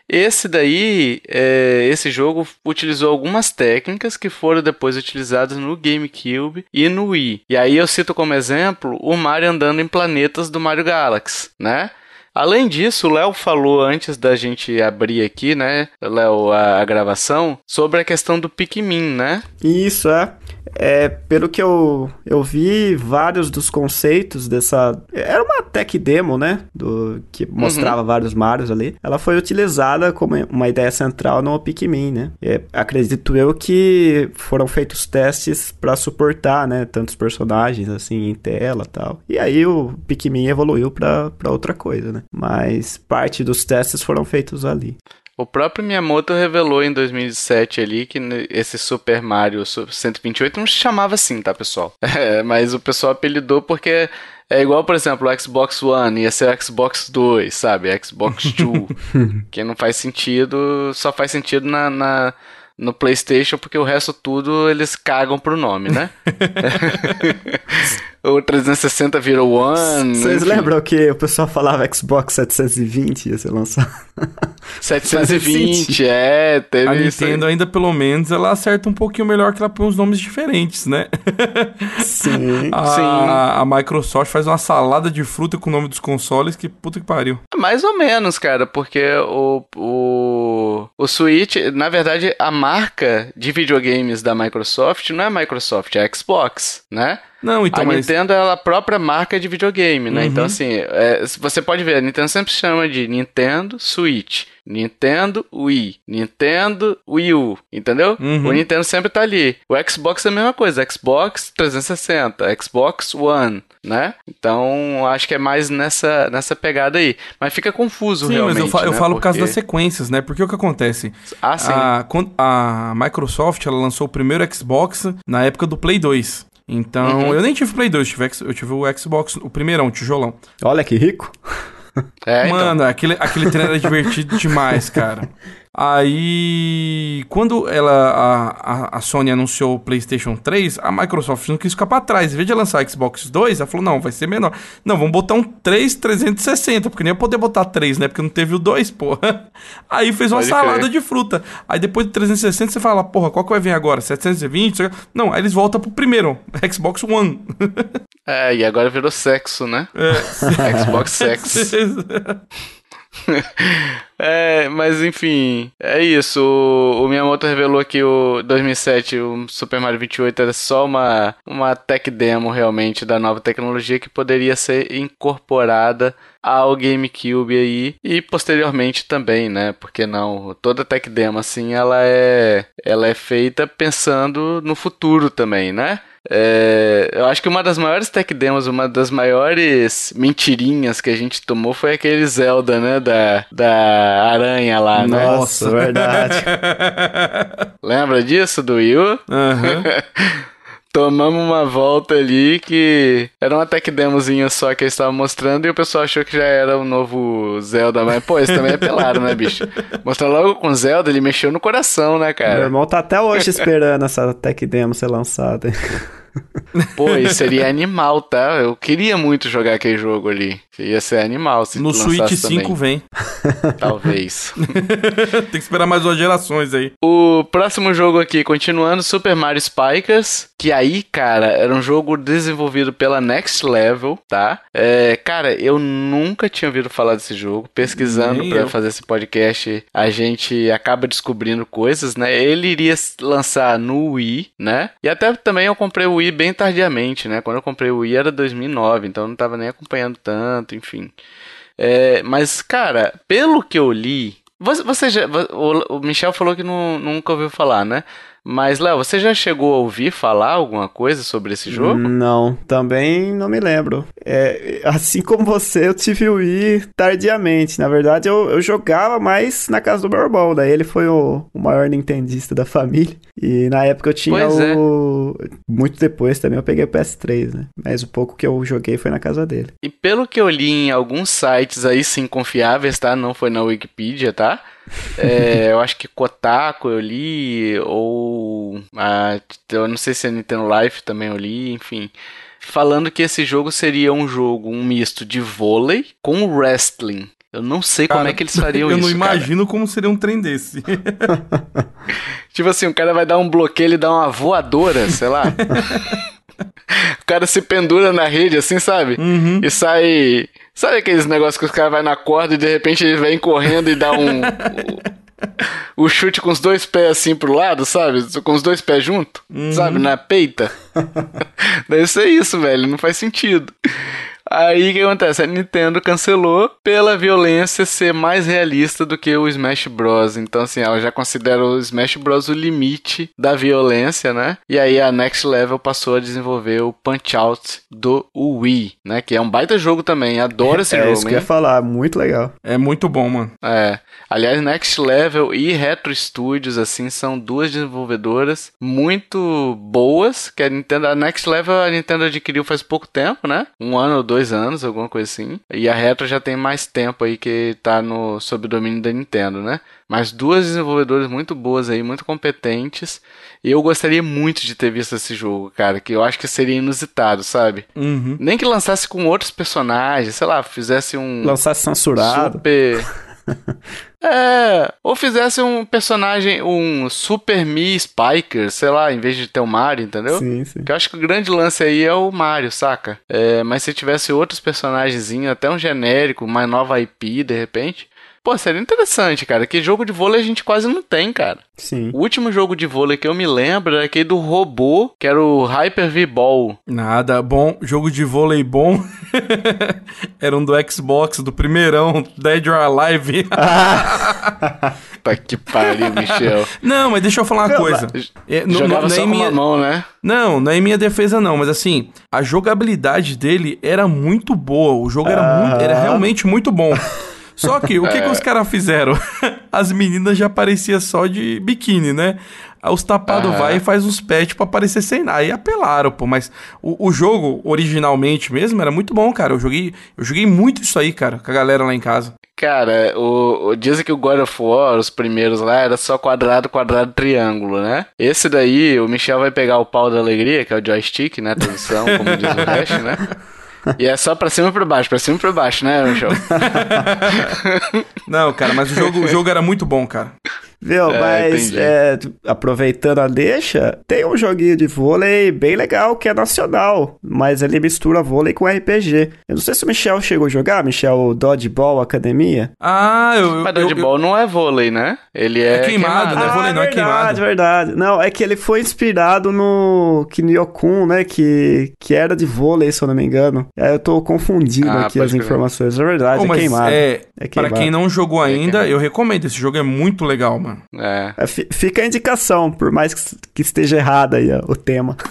Esse daí, é, esse jogo utilizou algumas técnicas que foram depois utilizadas no GameCube e no Wii. E aí eu cito como exemplo o Mario andando em planetas do Mario Galaxy, né? Além disso, o Léo falou antes da gente abrir aqui, né, Léo, a, a, gravação, sobre a questão do Pikmin, né? Isso, é. É, pelo que eu, eu vi, vários dos conceitos dessa. Era uma tech demo, né? Do, que uhum. mostrava uhum. vários Marios ali. Ela foi utilizada como uma ideia central no Pikmin, né? É, acredito eu que foram feitos testes para suportar, né? Tantos personagens assim em tela tal. E aí o Pikmin evoluiu para outra coisa, né? Mas parte dos testes foram feitos ali. O próprio Miyamoto revelou em 2007 ali que esse Super Mario 128 não se chamava assim, tá, pessoal? [LAUGHS] É, mas o pessoal apelidou porque é igual, por exemplo, o Xbox One ia ser o Xbox 2, sabe? Xbox 2. [LAUGHS] que não faz sentido, só faz sentido na, na no PlayStation, porque o resto tudo eles cagam pro nome, né? [LAUGHS] o 360 virou One. Vocês lembram que o pessoal falava Xbox 720 ia ser lançado? [LAUGHS] 720, é, teve A Nintendo ainda, pelo menos, ela acerta um pouquinho melhor que ela põe uns nomes diferentes, né? [LAUGHS] [LAUGHS] Sim. a, Sim. A Microsoft faz uma salada de fruta com o nome dos consoles que puta que pariu. Mais ou menos, cara, porque o, o, o Switch, na verdade, a marca de videogames da Microsoft não é Microsoft, é Xbox, né? Não, então, a mas... Nintendo é a própria marca de videogame, né? Então, uhum. Então, assim, é, você pode ver, a Nintendo sempre chama de Nintendo Switch. Nintendo Wii, Nintendo Wii U, entendeu? Uhum. O Nintendo sempre tá ali. O Xbox é a mesma coisa, Xbox 360, Xbox One, né? Então, acho que é mais nessa, nessa pegada aí. Mas fica confuso sim, realmente, mas eu, fa né? eu falo Porque... por causa das sequências, né? Porque o que acontece? Ah, sim. A, a Microsoft, ela lançou o primeiro Xbox na época do Play 2. Então, Uhum. eu nem tive Play 2, eu tive, eu tive o Xbox, o primeirão, o tijolão. Olha que rico. É, então. Mano, aquele, aquele trem era divertido demais, cara. [LAUGHS] Aí, quando ela, a, a, Sony anunciou o PlayStation 3, a Microsoft não quis ficar pra trás. Em vez de lançar Xbox 2, ela falou: não, vai ser menor. Não, vamos botar um 3 360, porque nem ia poder botar 3, né? Porque não teve o 2, porra. [LAUGHS] Aí fez uma Pode salada crer. de fruta. Aí depois de 360, você fala: porra, qual que vai vir agora? 720? Não, aí eles voltam pro primeiro, [LAUGHS] Xbox One. É, e agora virou sexo, né? É. [LAUGHS] Xbox Sex. [LAUGHS] É, mas enfim, é isso. O, o Miyamoto revelou que o 2007, o Super Mario 28 era só uma, uma tech demo realmente da nova tecnologia que poderia ser incorporada ao GameCube aí e posteriormente também, né? Porque não, toda tech demo assim, ela é ela é feita pensando no futuro também, né? É, eu acho que uma das maiores tech demos, uma das maiores mentirinhas que a gente tomou foi aquele Zelda, né? Da, da aranha lá, né? Nossa, verdade. [LAUGHS] [LAUGHS] Lembra disso, do Wii U? Aham. [LAUGHS] Tomamos uma volta ali que era uma tech demozinha só que eles estavam mostrando e o pessoal achou que já era o novo Zelda, mas pô, esse também é pelado, né, bicho? Mostrar logo com Zelda, ele mexeu no coração, né, Meu cara? irmão tá até hoje esperando essa tech demo ser lançada. Pô, isso seria animal, tá? Eu queria muito jogar aquele jogo ali. Ia ser animal se No Switch também. 5 vem. Talvez. [LAUGHS] Tem que esperar mais umas gerações aí. O próximo jogo aqui, continuando, Super Mario Spikers, que aí, cara, era um jogo desenvolvido pela Next Level, tá? É, cara, eu nunca tinha ouvido falar desse jogo. Pesquisando eu. fazer esse podcast, a gente acaba descobrindo coisas, né? Ele iria lançar no Wii, né? E até também eu comprei o Wii bem tardiamente, né? Quando eu comprei o Wii era 2009, então eu não tava nem acompanhando tanto, enfim. É, mas, cara, pelo que eu li. Você, você já, o, Michel falou que não, nunca ouviu falar, né? Mas, Léo, você já chegou a ouvir falar alguma coisa sobre esse jogo? Não, também não me lembro. É, assim como você, eu tive o Wii tardiamente. Na verdade, eu, eu jogava mais na casa do meu irmão. Daí ele foi o, o maior nintendista da família. E na época eu tinha Pois é. o... Muito depois também eu peguei o PS3, né? Mas o pouco que eu joguei foi na casa dele. E pelo que eu li em alguns sites aí sim confiáveis, tá? Não foi na Wikipedia, tá? É, eu acho que Kotaku eu li, ou. a- eu não sei se é Nintendo Life também eu li, enfim. Falando que esse jogo seria um jogo, um misto de vôlei com wrestling. Eu não sei como Cara, é que eles fariam [LAUGHS] Eu isso. não cara. imagino como seria um trem desse. [LAUGHS] Tipo assim, o cara vai dar um bloqueio, ele dá uma voadora, sei lá. [LAUGHS] o cara se pendura na rede, assim, sabe? Uhum. E sai. Sabe aqueles negócios que os caras vai na corda e de repente ele vem correndo e dá um. o, o chute com os dois pés assim pro lado, sabe? Com os dois pés junto, sabe? Na peita. [LAUGHS] Deve ser isso, velho. Não faz sentido. Aí o que acontece? A Nintendo cancelou pela violência ser mais realista do que o Smash Bros. Então, assim, ela já considera o Smash Bros. o limite da violência, né? E aí a Next Level passou a desenvolver o Punch Out do Wii, né? Que é um baita jogo também. Adoro esse é jogo, isso que eu ia falar, muito legal. É muito bom, mano. É. Aliás, Next Level e Retro Studios, assim, são duas desenvolvedoras muito boas. Que a Nintendo, a Next Level a Nintendo adquiriu faz pouco tempo, né? Um ano ou dois anos, alguma coisa assim. E a Retro já tem mais tempo aí que tá no, sob o domínio da Nintendo, né? Mas duas desenvolvedoras muito boas aí, muito competentes. E eu gostaria muito de ter visto esse jogo, cara. Que eu acho que seria inusitado, sabe? Uhum. Nem que lançasse com outros personagens, sei lá, fizesse um. Lançar censurado. Super. [LAUGHS] é, ou fizesse um personagem, um Super Me Spiker, sei lá, em vez de ter o Mario, entendeu? Sim, sim. Porque eu acho que o grande lance aí é o Mario, saca? É, mas se tivesse outros personagens, até um genérico, uma nova IP, de repente. Pô, seria interessante, cara. Que jogo de vôlei a gente quase não tem, cara. Sim. O último jogo de vôlei que eu me lembro era aquele do robô, que era o Hyper V-Ball. Nada, bom. Jogo de vôlei bom. [LAUGHS] Era um do Xbox, do primeirão, Dead or Alive. [LAUGHS] Tá que pariu, Michel. não, mas deixa eu falar uma coisa. É, Jogava não é só com minha- uma mão, né? Não, não é em minha defesa não, mas assim, a jogabilidade dele era muito boa, o jogo era, muito, era realmente muito bom. Só que, o que, que os caras fizeram? [LAUGHS] As meninas já pareciam só de biquíni, né? Aí os tapados Aham. vai e faz uns patch pra aparecer sem nada. Aí apelaram, pô. Mas o, o jogo, originalmente mesmo, era muito bom, cara. Eu joguei, eu joguei muito isso aí, cara, com a galera lá em casa. Cara, o, o- dizem que o God of War, os primeiros lá, era só quadrado, quadrado, triângulo, né? Esse daí, o Michel vai pegar o pau da alegria, que é o joystick, né? Tradução, como diz o [LAUGHS] Hash, né? E é só pra cima e pra baixo, pra cima e pra baixo, né, Michel? [LAUGHS] Não, cara, mas o jogo, o jogo era muito bom, cara. Viu? É, Mas é, aproveitando a deixa, tem um joguinho de vôlei bem legal que é nacional, mas ele mistura vôlei com RPG. Eu não sei se o Michel chegou a jogar, Michel, o Dodgeball Academia. Ah, eu. eu- Mas eu- dodgeball não é vôlei, né? Ele é, É queimado, né? vôlei não é verdade, queimado. verdade. Não, é que ele foi inspirado no Kinyokun, né? Que, que era de vôlei, se eu não me engano. Aí eu tô confundindo Ah, aqui as informações. É verdade, Oh, é queimado. é, É Pra queimado. quem não jogou ainda, queimado. eu recomendo. Esse jogo é muito legal, mano. É. É, fi- Fica a indicação, por mais que, que esteja errado aí ó, o tema. [LAUGHS]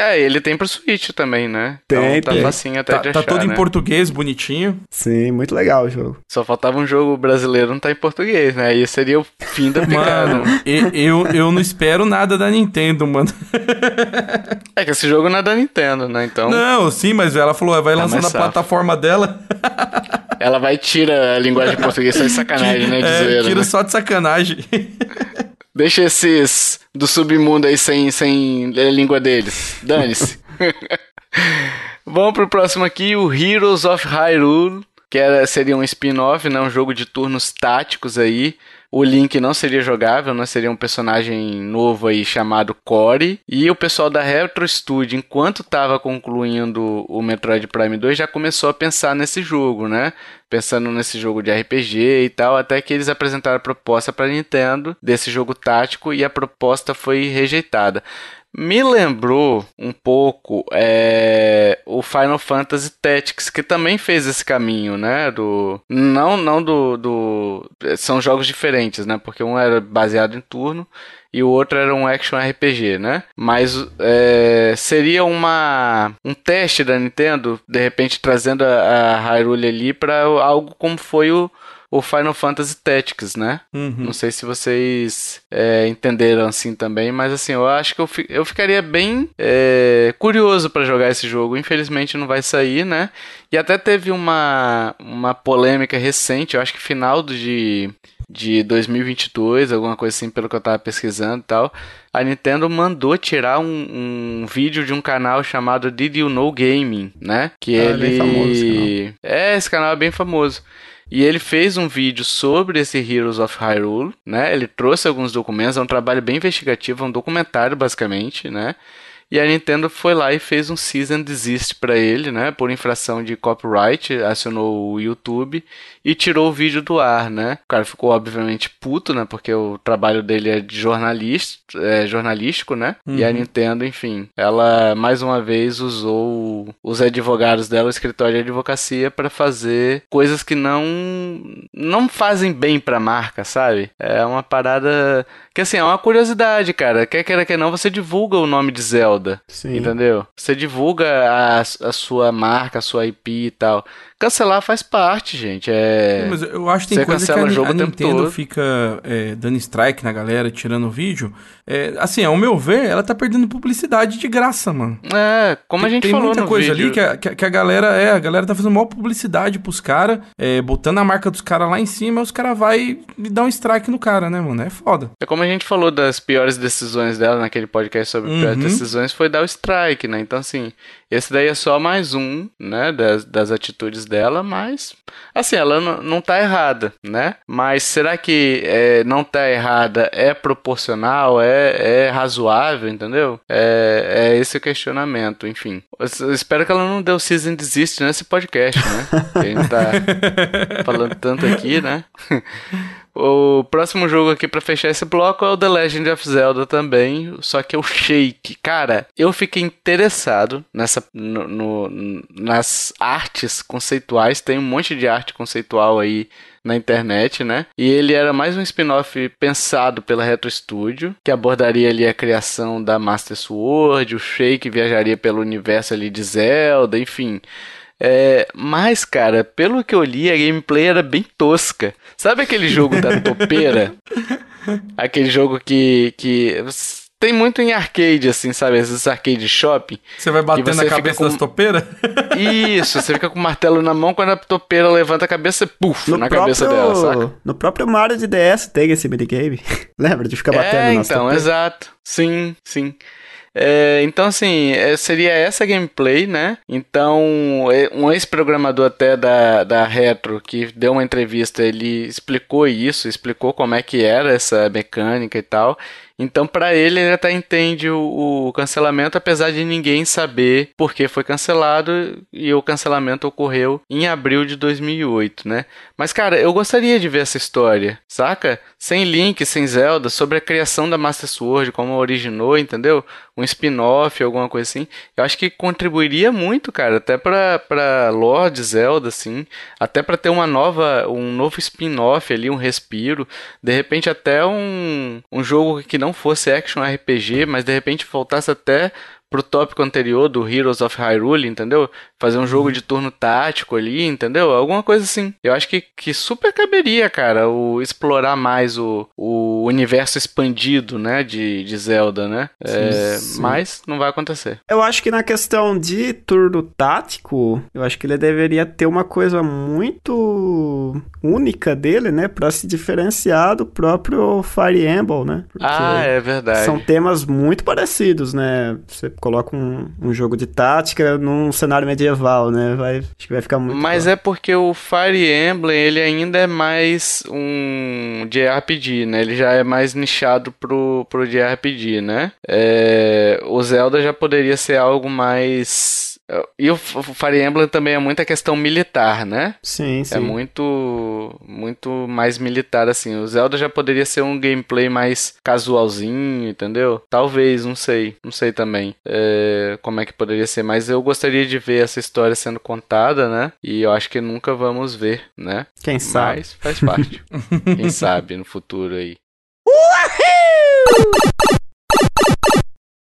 É, ele tem pro Switch também, né? Tem, então tá tem. facinho até Tá, de tá achar, todo né? em português, bonitinho. Sim, muito legal o jogo. Só faltava um jogo brasileiro não tá em português, né? Aí seria o fim da picada. Mano, eu, eu não espero nada da Nintendo, mano. [LAUGHS] É que esse jogo não é da Nintendo, né? Então Não, sim, mas ela falou, vai Tá lançar na safo. plataforma dela. [LAUGHS] ela vai tirar a linguagem portuguesa só de sacanagem, né? De É, zoeira, tira né? só de sacanagem. [LAUGHS] Deixa esses do submundo aí sem, sem a língua deles. Dane-se. [LAUGHS] Vamos pro próximo aqui, o Heroes of Hyrule, que era, seria um spin-off, né? Um jogo de turnos táticos aí. O Link não seria jogável, né? Seria um personagem novo aí chamado Core. E o pessoal da Retro Studio, enquanto estava concluindo o Metroid Prime 2, já começou a pensar nesse jogo, né? Pensando nesse jogo de RPG e tal, até que eles apresentaram a proposta para Nintendo desse jogo tático e a proposta foi rejeitada. Me lembrou um pouco é, o Final Fantasy Tactics, que também fez esse caminho, né? Do, não não do, do. São jogos diferentes, né? Porque um era baseado em turno e o outro era um action RPG, né? Mas é, seria uma um teste da Nintendo, de repente trazendo a, a Hyrule ali para algo como foi o, o Final Fantasy Tactics, né? Uhum. Não sei se vocês é, entenderam assim também, mas assim, eu acho que eu, fi- eu ficaria bem é, curioso para jogar esse jogo. Infelizmente não vai sair, né? E até teve uma, uma polêmica recente, eu acho que final de, de 2022, alguma coisa assim, pelo que eu tava pesquisando e tal. A Nintendo mandou tirar um, um vídeo de um canal chamado Did You Know Gaming, né? Que Ah, é ele. bem famoso esse É, esse canal é bem famoso. E ele fez um vídeo sobre esse Heroes of Hyrule, né? Ele trouxe alguns documentos, é um trabalho bem investigativo, é um documentário basicamente, né? E a Nintendo foi lá e fez um cease and desist para ele, né? Por infração de copyright, acionou o YouTube e tirou o vídeo do ar, né? O cara ficou obviamente puto, né? Porque o trabalho dele é de jornalista, é jornalístico, né? E a Nintendo, enfim, ela mais uma vez usou os advogados dela, o escritório de advocacia, para fazer coisas que não não fazem bem pra marca, sabe? É uma parada que assim, é uma curiosidade, cara. Quer queira que não, você divulga o nome de Zelda. Sim. Entendeu? Você divulga a, a sua marca, a sua IP e tal. Cancelar faz parte, gente. É. Mas eu acho que tem Você coisa que a, cancela o Ni- jogo a Nintendo fica é, dando strike na galera, tirando o vídeo. É, assim, ao meu ver, ela tá perdendo publicidade de graça, mano. É, como a Tem- gente tem falou muita no coisa vídeo. ali que a, que a- que a galera é, a galera tá fazendo maior publicidade pros caras, é, botando a marca dos caras lá em cima, os caras vai e dá um strike no cara, né, mano? É foda. É como a gente falou das piores decisões dela naquele podcast sobre Uhum. piores decisões, foi dar o strike, né? Então, assim, esse daí é só mais um, né, das, das atitudes dela, mas, assim, ela não, tá errada, né? Mas será que é, não tá errada é proporcional, é, é razoável, entendeu? É, é esse o questionamento, enfim. Eu espero que ela não deu season desist nesse podcast, né? Que a gente tá [LAUGHS] falando tanto aqui, né? O próximo jogo aqui pra fechar esse bloco é o The Legend of Zelda também, só que é o Shake. Cara, eu fiquei interessado nessa no- no- nas artes conceituais, tem um monte de arte conceitual aí na internet, né? E ele era mais um spin-off pensado pela Retro Studio, que abordaria ali a criação da Master Sword, o Shake viajaria pelo universo ali de Zelda, enfim. É, mas, cara, pelo que eu li, a gameplay era bem tosca. Sabe aquele jogo da [LAUGHS] topeira? aquele jogo que, que tem muito em arcade, assim, sabe? Esses arcade shopping. Você vai batendo você na cabeça com- das topeiras? Isso, você fica com o martelo na mão, quando a topeira levanta a cabeça, puf, na cabeça dela, saca? no próprio Mario de DS tem esse minigame. [LAUGHS] Lembra de ficar batendo É, nas então, topeiras? exato. Sim, sim. É, então, assim, é, seria essa gameplay, né? Então, é, um ex-programador até da, da Retro, que deu uma entrevista, ele explicou isso, explicou como é que era essa mecânica e tal. Então, pra ele, ele até entende o, o cancelamento, apesar de ninguém saber por que foi cancelado, e o cancelamento ocorreu em abril de 2008, né? Mas, cara, eu gostaria de ver essa história, saca? Sem Link, sem Zelda, sobre a criação da Master Sword, como originou, entendeu? Um spin-off, alguma coisa assim. Eu acho que contribuiria muito, cara, até pra, pra lore de Zelda, assim. Até pra ter uma nova, um novo spin-off ali, um respiro. De repente até um, um jogo que não fosse action RPG, mas de repente voltasse até pro tópico anterior do Heroes of Hyrule, entendeu? Fazer um jogo de turno tático ali, entendeu? Alguma coisa assim. Eu acho que, que super caberia, cara, o explorar mais o, o universo expandido, né, de, de Zelda, né? É, sim. mas não vai acontecer. Eu acho que na questão de turno tático, eu acho que ele deveria ter uma coisa muito única dele, né? Pra se diferenciar do próprio Fire Emblem, né? Porque Ah, é verdade. São temas muito parecidos, né? Você coloca um, um jogo de tática num cenário medieval, né? Vai, acho que vai ficar muito. Mas é porque o Fire Emblem, ele ainda é mais um JRPG, né? Ele já é mais nichado pro, pro JRPG, né? É, o Zelda já poderia ser algo mais... E o Fire Emblem também é muita questão militar, né? Sim, sim. É muito, muito mais militar assim. O Zelda já poderia ser um gameplay mais casualzinho, entendeu? Talvez, não sei, não sei também é, como é que poderia ser. Mas eu gostaria de ver essa história sendo contada, né? E eu acho que nunca vamos ver, né? Quem sabe? Mas faz parte. [LAUGHS] Quem sabe no futuro aí.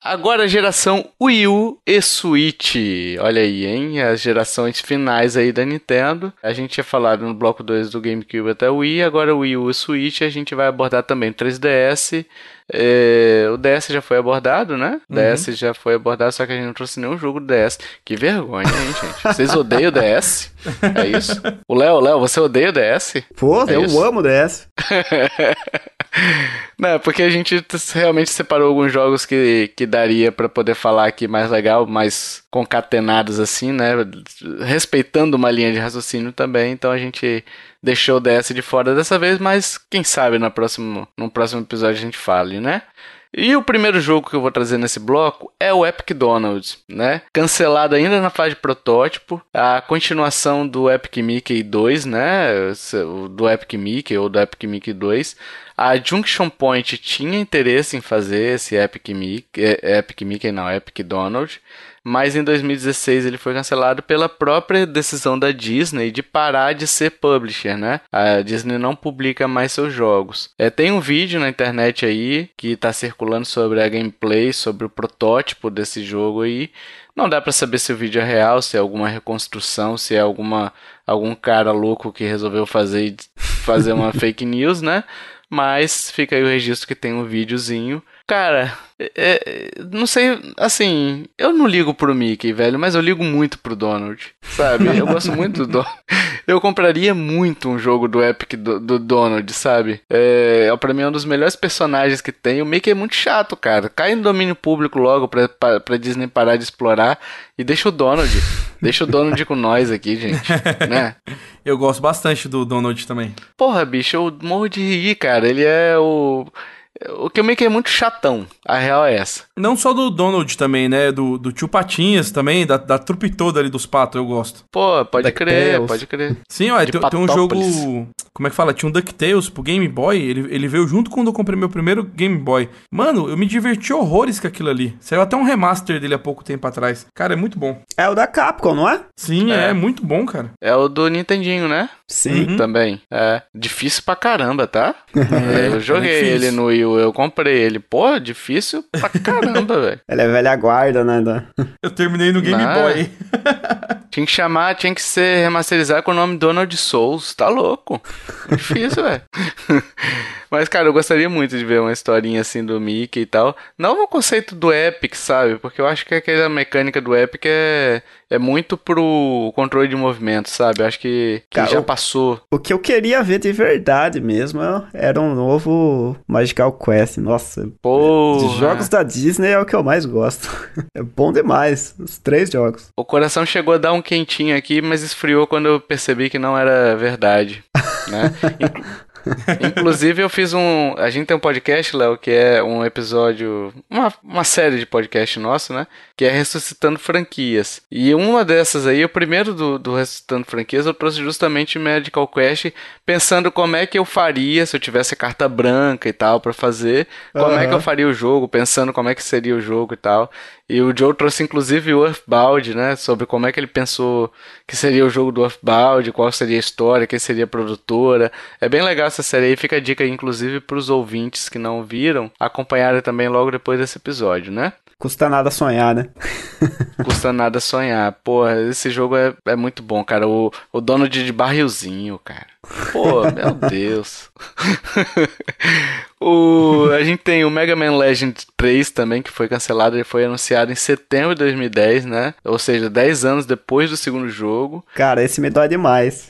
Agora a geração Wii U e Switch. Olha aí, hein? As gerações finais aí da Nintendo. A gente tinha falado no bloco 2 do GameCube até o Wii, agora o Wii U e Switch a gente vai abordar também o 3DS. É, o DS já foi abordado, né? O DS já foi abordado, só que a gente não trouxe nenhum jogo do DS. Que vergonha, hein, gente? [LAUGHS] Vocês odeiam o DS? É isso? O Léo, Léo, você odeia o DS? Pô, É eu isso? amo DS. [LAUGHS] Não, porque a gente realmente separou alguns jogos que, que daria pra poder falar aqui mais legal, mais concatenados assim, né? Respeitando uma linha de raciocínio também, então a gente deixou o DS de fora dessa vez, mas quem sabe no próximo, no próximo episódio a gente fale, né? E o primeiro jogo que eu vou trazer nesse bloco é o Epic Donald, né? Cancelado ainda na fase de protótipo, a continuação do Epic Mickey 2, né? Do Epic Mickey ou do Epic Mickey 2. A Junction Point tinha interesse em fazer esse Epic Mickey, eh, Epic Mickey não, Epic Donald, mas em 2016 ele foi cancelado pela própria decisão da Disney de parar de ser publisher, né? A Disney não publica mais seus jogos. É, tem um vídeo na internet aí que está circulando sobre a gameplay, sobre o protótipo desse jogo aí. Não dá pra saber se o vídeo é real, se é alguma reconstrução, se é alguma algum cara louco que resolveu fazer fazer uma [LAUGHS] fake news, né? Mas fica aí o registro que tem um videozinho. Cara, é- é- não sei, assim, eu não ligo pro Mickey, velho, mas eu ligo muito pro Donald, sabe? Eu gosto muito do Donald. Eu compraria muito um jogo do Epic do, do Donald, sabe? É, é, pra mim é um dos melhores personagens que tem. O Mickey é muito chato, cara. Cai no domínio público logo pra, pra, pra Disney parar de explorar e deixa o Donald. deixa o Donald com nós aqui, gente, né? [LAUGHS] Eu gosto bastante do Donald também. Porra, bicho, eu morro de rir, cara. Ele é o. O que o Mickey é muito chatão. A real é essa. Não só do Donald também, né? Do, do tio Patinhas também, da, da trupe toda ali dos patos, eu gosto. Pô, pode DuckTales. crer, pode crer. Sim, ó, tem, tem um jogo. Como é que fala? Tinha um DuckTales pro Game Boy. Ele, ele veio junto quando eu comprei meu primeiro Game Boy. Mano, eu me diverti horrores com aquilo ali. Saiu até um remaster dele há pouco tempo atrás. Cara, é muito bom. É o da Capcom, não é? Sim, é, É. muito bom, cara. É o do Nintendinho, né? Sim. Uhum. Também. É. Difícil pra caramba, tá? É, [LAUGHS] eu joguei difícil. ele no Wii Eu comprei ele. Pô, difícil pra caramba, [LAUGHS] velho. Ele é velha guarda, né? Da... Eu terminei no Game Ah. Boy. [LAUGHS] Tinha que chamar, tinha que ser remasterizado com o nome Donald Souls. Tá louco. Difícil, [LAUGHS] velho. Mas, cara, eu gostaria muito de ver uma historinha assim do Mickey e tal. Não no conceito do Epic, sabe? Porque eu acho que aquela mecânica do Epic é, é muito pro controle de movimento, sabe? Eu acho que, que Cara, já passou. O que eu queria ver de verdade mesmo era um novo Magical Quest. Nossa, Pô, de jogos da Disney é o que eu mais gosto. [LAUGHS] É bom demais, os três jogos. o coração chegou a dar um quentinho aqui, mas esfriou quando eu percebi que não era verdade, né? [LAUGHS] Inclu- Inclusive, eu fiz um. A gente tem um podcast, Léo, que é um episódio. Uma, uma série de podcast nosso, né? Que é Ressuscitando Franquias. E uma dessas aí, o primeiro do, do Ressuscitando Franquias, eu trouxe justamente Medical Quest, pensando como é que eu faria se eu tivesse carta branca e tal pra fazer. Como é que eu faria o jogo, pensando como é que seria o jogo e tal. E o Joe trouxe inclusive o Earthbound, né? Sobre como é que ele pensou que seria o jogo do Earthbound, qual seria a história, quem seria a produtora. É bem legal essa série aí, fica a dica inclusive para os ouvintes que não viram, acompanharem também logo depois desse episódio, né? Custa nada sonhar, né? [LAUGHS] Custa nada sonhar. Porra, esse jogo é, é muito bom, cara. O, o dono de, de barrilzinho, cara. Pô, meu Deus. [LAUGHS] o, a gente tem o Mega Man Legend 3 também, que foi cancelado. Ele foi anunciado em setembro de 2010, né? Ou seja, 10 anos depois do segundo jogo. Cara, esse me dói demais.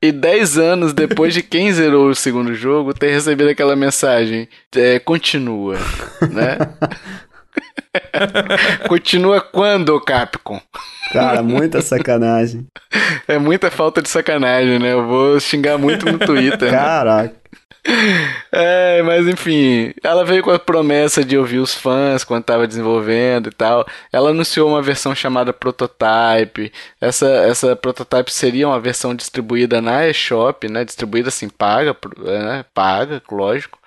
E 10 anos depois de quem zerou o segundo jogo ter recebido aquela mensagem. É, continua, né? [LAUGHS] [LAUGHS] continua quando, Capcom? Cara, muita sacanagem. É muita falta de sacanagem, né? Eu vou xingar muito no Twitter. né? Caraca. É, mas enfim, ela veio com a promessa de ouvir os fãs quando estava desenvolvendo e tal. Ela anunciou uma versão chamada Prototype. Essa, essa Prototype seria uma versão distribuída na eShop, né? Distribuída assim, paga, é, né? paga, lógico.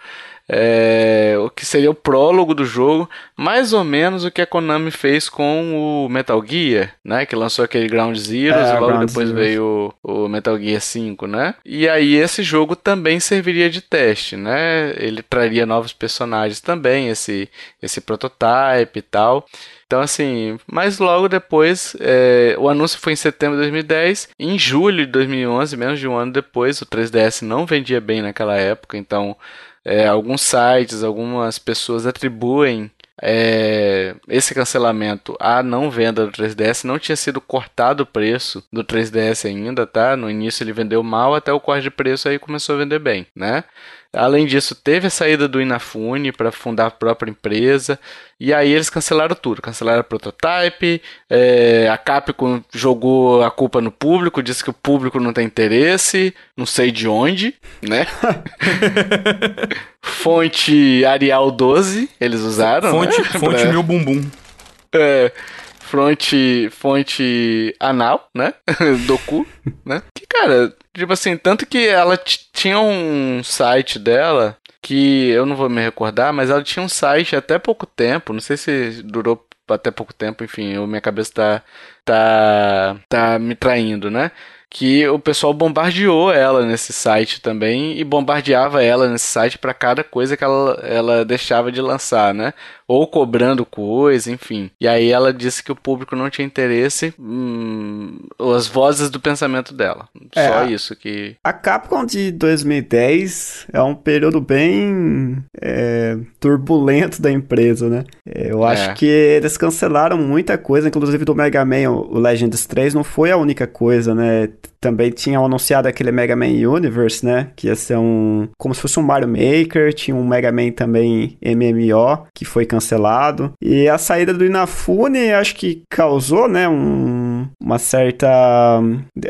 É, o que seria o prólogo do jogo, mais ou menos o que a Konami fez com o Metal Gear, né? Que lançou aquele Ground Zeroes É, e logo Ground depois Zeroes. veio o, o Metal Gear 5, né? E aí esse jogo também serviria de teste, né? Ele traria novos personagens também, esse, esse prototype e tal. Então, assim, mas logo depois, é, o anúncio foi em setembro de 2010. Em julho de 2011, menos de um ano depois, o 3DS não vendia bem naquela época. Então, é, alguns sites, algumas pessoas atribuem é, esse cancelamento à não venda do 3DS. Não tinha sido cortado o preço do 3DS ainda, tá? No início ele vendeu mal, até o corte de preço aí começou a vender bem, né? Além disso, teve a saída do Inafune para fundar a própria empresa. E aí eles cancelaram tudo. Cancelaram a prototype. é, a Capcom jogou a culpa no público, disse que o público não tem interesse. Não sei de onde, né? [LAUGHS] Fonte Arial 12, eles usaram. Fonte, né? fonte Pra- meu bumbum. é, fonte, fonte anal, né? [LAUGHS] Do cu, né? Que, cara, tipo assim, tanto que ela tinha um site dela que eu não vou me recordar, mas ela tinha um site até pouco tempo, não sei se durou até pouco tempo, enfim, eu- minha cabeça tá, tá, tá me traindo, né? Que o pessoal bombardeou ela nesse site também e bombardeava ela nesse site para cada coisa que ela, ela deixava de lançar, né? Ou cobrando coisa, enfim. E aí ela disse que o público não tinha interesse, hum, as vozes do pensamento dela. É, Só isso que. A Capcom de 2010 é um período bem é, turbulento da empresa, né? É, Eu É. acho que eles cancelaram muita coisa, inclusive do Mega Man, o o Legends 3 não foi a única coisa, né? Também tinham anunciado aquele Mega Man Universe, né? Que ia ser um. como se fosse um Mario Maker, tinha um Mega Man também MMO, que foi cancelado. E a saída do Inafune acho que causou, né? Um, uma certa.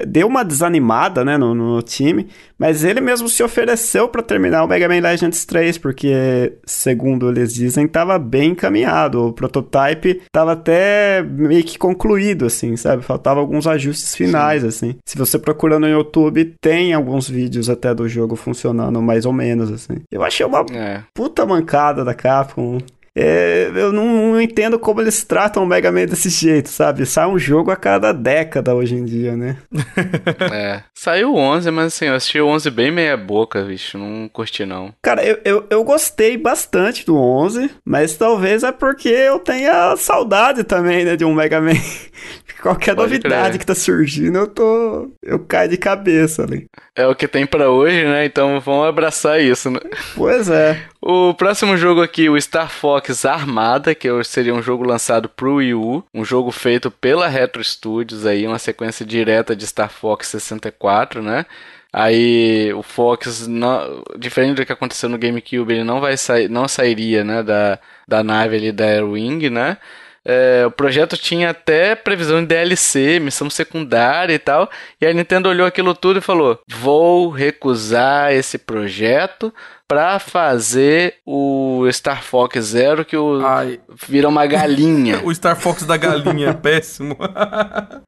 Deu uma desanimada, né? No, no time. Mas ele mesmo se ofereceu para terminar o Mega Man Legends 3, porque, segundo eles dizem, tava bem encaminhado. O prototype tava até meio que concluído, assim, sabe? Faltava alguns ajustes finais, assim. Se você procurar no YouTube, tem alguns vídeos até do jogo funcionando mais ou menos, assim. Eu achei uma É. puta mancada da Capcom. É, eu não, não, entendo como eles tratam o Mega Man desse jeito, sabe? Sai um jogo a cada década hoje em dia, né? [LAUGHS] é. Saiu o 11, mas assim, eu assisti o 11 bem meia boca, bicho. Não curti, não. Cara, eu, eu, eu gostei bastante do 11, mas talvez é porque eu tenha saudade também, né, de um Mega Man. [LAUGHS] Qualquer Pode novidade crer. que tá surgindo, eu tô. Eu caio de cabeça ali. É o que tem para hoje, né? Então vamos abraçar isso, né? Pois é. O próximo jogo aqui, o Star Fox Armada, que seria um jogo lançado pro Wii U, um jogo feito pela Retro Studios aí, uma sequência direta de Star Fox 64, né? Aí o Fox, não, diferente do que aconteceu no GameCube, ele não vai sair, não sairia, né, da, da nave ali da Airwing, né? É, o projeto tinha até previsão de DLC, missão secundária e tal. E a Nintendo olhou aquilo tudo e falou: Vou recusar esse projeto pra fazer o Star Fox Zero, que o Ai. vira uma galinha. [LAUGHS] o Star Fox da galinha [LAUGHS] péssimo.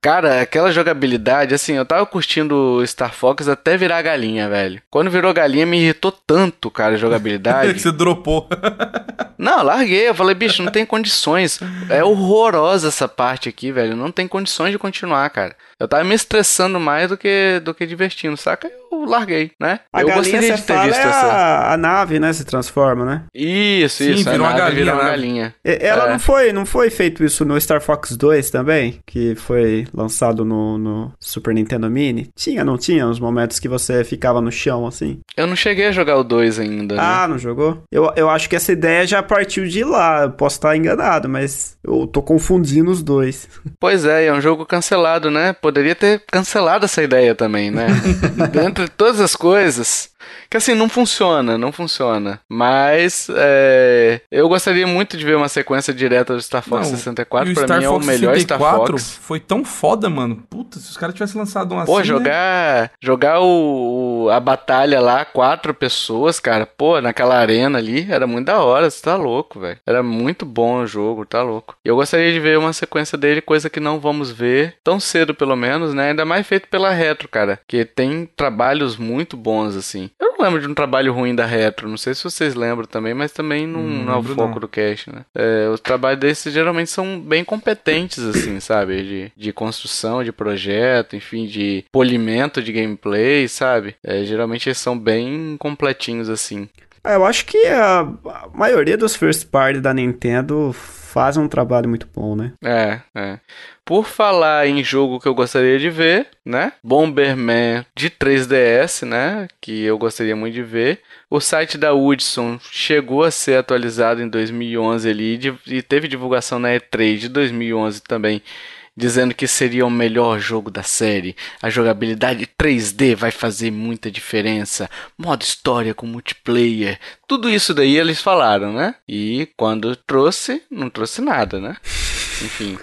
Cara, aquela jogabilidade, assim, eu tava curtindo o Star Fox até virar galinha, velho. Quando virou galinha, me irritou tanto, cara, a jogabilidade. [LAUGHS] você dropou. Não, larguei. Eu falei, bicho, não tem condições. É horrorosa essa parte aqui, velho. Não tem condições de continuar, cara. Eu tava me estressando mais do que, do que divertindo, saca? Eu larguei, né? A eu gostaria de ter visto é essa. A, nave, né? Se transforma, né? Isso, Sim, isso. Virou uma galinha. Virou uma né? galinha. Ela é. não, foi, não foi feito isso no Star Fox 2 também? Que foi lançado no, no Super Nintendo Mini? Tinha, não tinha? Uns momentos que você ficava no chão assim? Eu não cheguei a jogar o 2 ainda. Né? Ah, não jogou? Eu, eu acho que essa ideia já partiu de lá. Eu posso estar enganado, mas eu tô confundindo os dois. Pois é, é um jogo cancelado, né? poderia ter cancelado essa ideia também, né? [LAUGHS] Dentre todas as coisas, que assim, não funciona, não funciona. Mas é, eu gostaria muito de ver uma sequência direta do Star Fox não, 64. Pra Star mim Fox é o melhor Star Fox. Foi tão foda, mano. Puta, se os caras tivessem lançado um assim. Pô, jogar, né? jogar o, a batalha lá, quatro pessoas, cara. Pô, naquela arena ali, era muito da hora. Você tá louco, velho. Era muito bom o jogo, tá louco. E eu gostaria de ver uma sequência dele, coisa que não vamos ver tão cedo, pelo menos, né? Ainda mais feito pela Retro, cara. Que tem trabalhos muito bons, assim. Eu não lembro de um trabalho ruim da Retro. Não sei se vocês lembram também, mas também não, hum, não é o foco não. do cast, né? É, os trabalhos desses geralmente são bem competentes, assim, [CLEARS THROAT] sabe? De, de construção de projeto, enfim, de polimento de gameplay, sabe? É, geralmente eles são bem completinhos, assim. É, eu acho que a, a maioria dos first party da Nintendo fazem um trabalho muito bom, né? É, é. Por falar em jogo que eu gostaria de ver, né? Bomberman de 3DS, né? Que eu gostaria muito de ver. O site da Woodson chegou a ser atualizado em 2011 ali e teve divulgação na E3 de 2011 também dizendo que seria o melhor jogo da série. A jogabilidade 3D vai fazer muita diferença. Modo história com multiplayer. Tudo isso daí eles falaram, né? E quando trouxe, não trouxe nada, né? [LAUGHS] Enfim.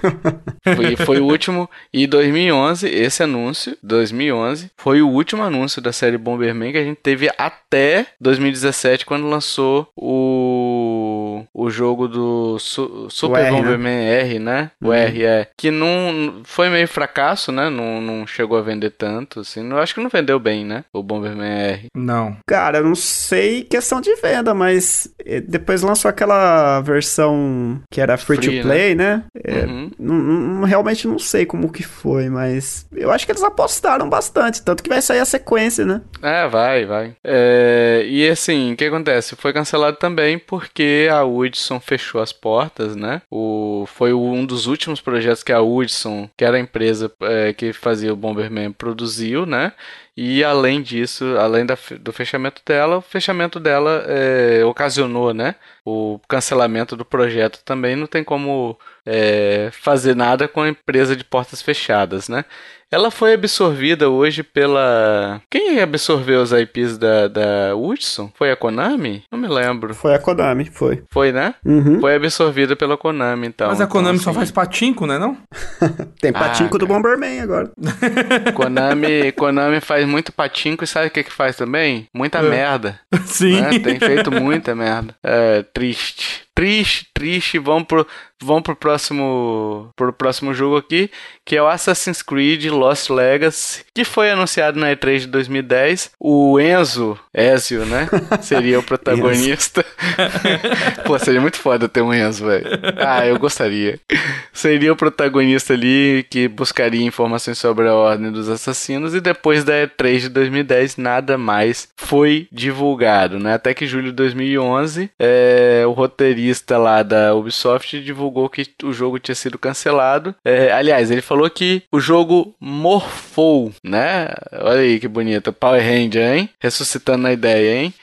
Foi, foi o último. E 2011, esse anúncio, 2011, foi o último anúncio da série Bomberman que a gente teve até 2017, quando lançou o, o jogo do Su, Super R, né? Bomberman né? R, né? O uhum. R é. Que não. Foi meio fracasso, né? Não, não chegou a vender tanto, assim. Eu acho que não vendeu bem, né? O Bomberman R. Não. Cara, eu não sei questão de venda, mas eh, depois lançou aquela versão que era free, free to play, né? né? É, uhum. não, não, realmente não sei como que foi, mas eu acho que eles apostaram bastante, tanto que vai sair a sequência, né? É, vai, vai. É, e assim, o que acontece? Foi cancelado também porque a Woodson fechou as portas, né? O, foi um dos últimos projetos que a Woodson, que era a empresa é, que fazia o Bomberman, produziu, né? E além disso, além da, do fechamento dela, o fechamento dela é, ocasionou né, o cancelamento do projeto também. Não tem como é, fazer nada com a empresa de portas fechadas, né? Ela foi absorvida hoje pela. Quem absorveu os IPs da, da Hudson? Foi a Konami? Não me lembro. Foi a Konami, foi. Foi, né? Uhum. Foi absorvida pela Konami, então. Mas a Konami então, assim... só faz patinco, né? Não? [LAUGHS] Tem patinco ah, do Bomberman agora. Konami, Konami faz muito patinco e sabe o que, que faz também? Muita é. merda. [LAUGHS] Sim. Né? Tem feito muita merda. É, triste. Triste, triste. Vamos pro, vamos pro próximo, pro próximo jogo aqui, que é o Assassin's Creed Lost Legacy, que foi anunciado na E3 de 2010. O Enzo, Ezio, né? [LAUGHS] Seria o protagonista. [LAUGHS] Pô, seria muito foda ter um Enzo, velho. Ah, eu gostaria. Seria o protagonista ali que buscaria informações sobre a Ordem dos Assassinos e depois da E3 de 2010 nada mais foi divulgado, né? Até que julho de 2011, é, o roteirista lá da Ubisoft divulgou que o jogo tinha sido cancelado. É, aliás, ele falou que o jogo morfou, né? Olha aí que bonito, Power Ranger, hein? Ressuscitando a ideia, hein?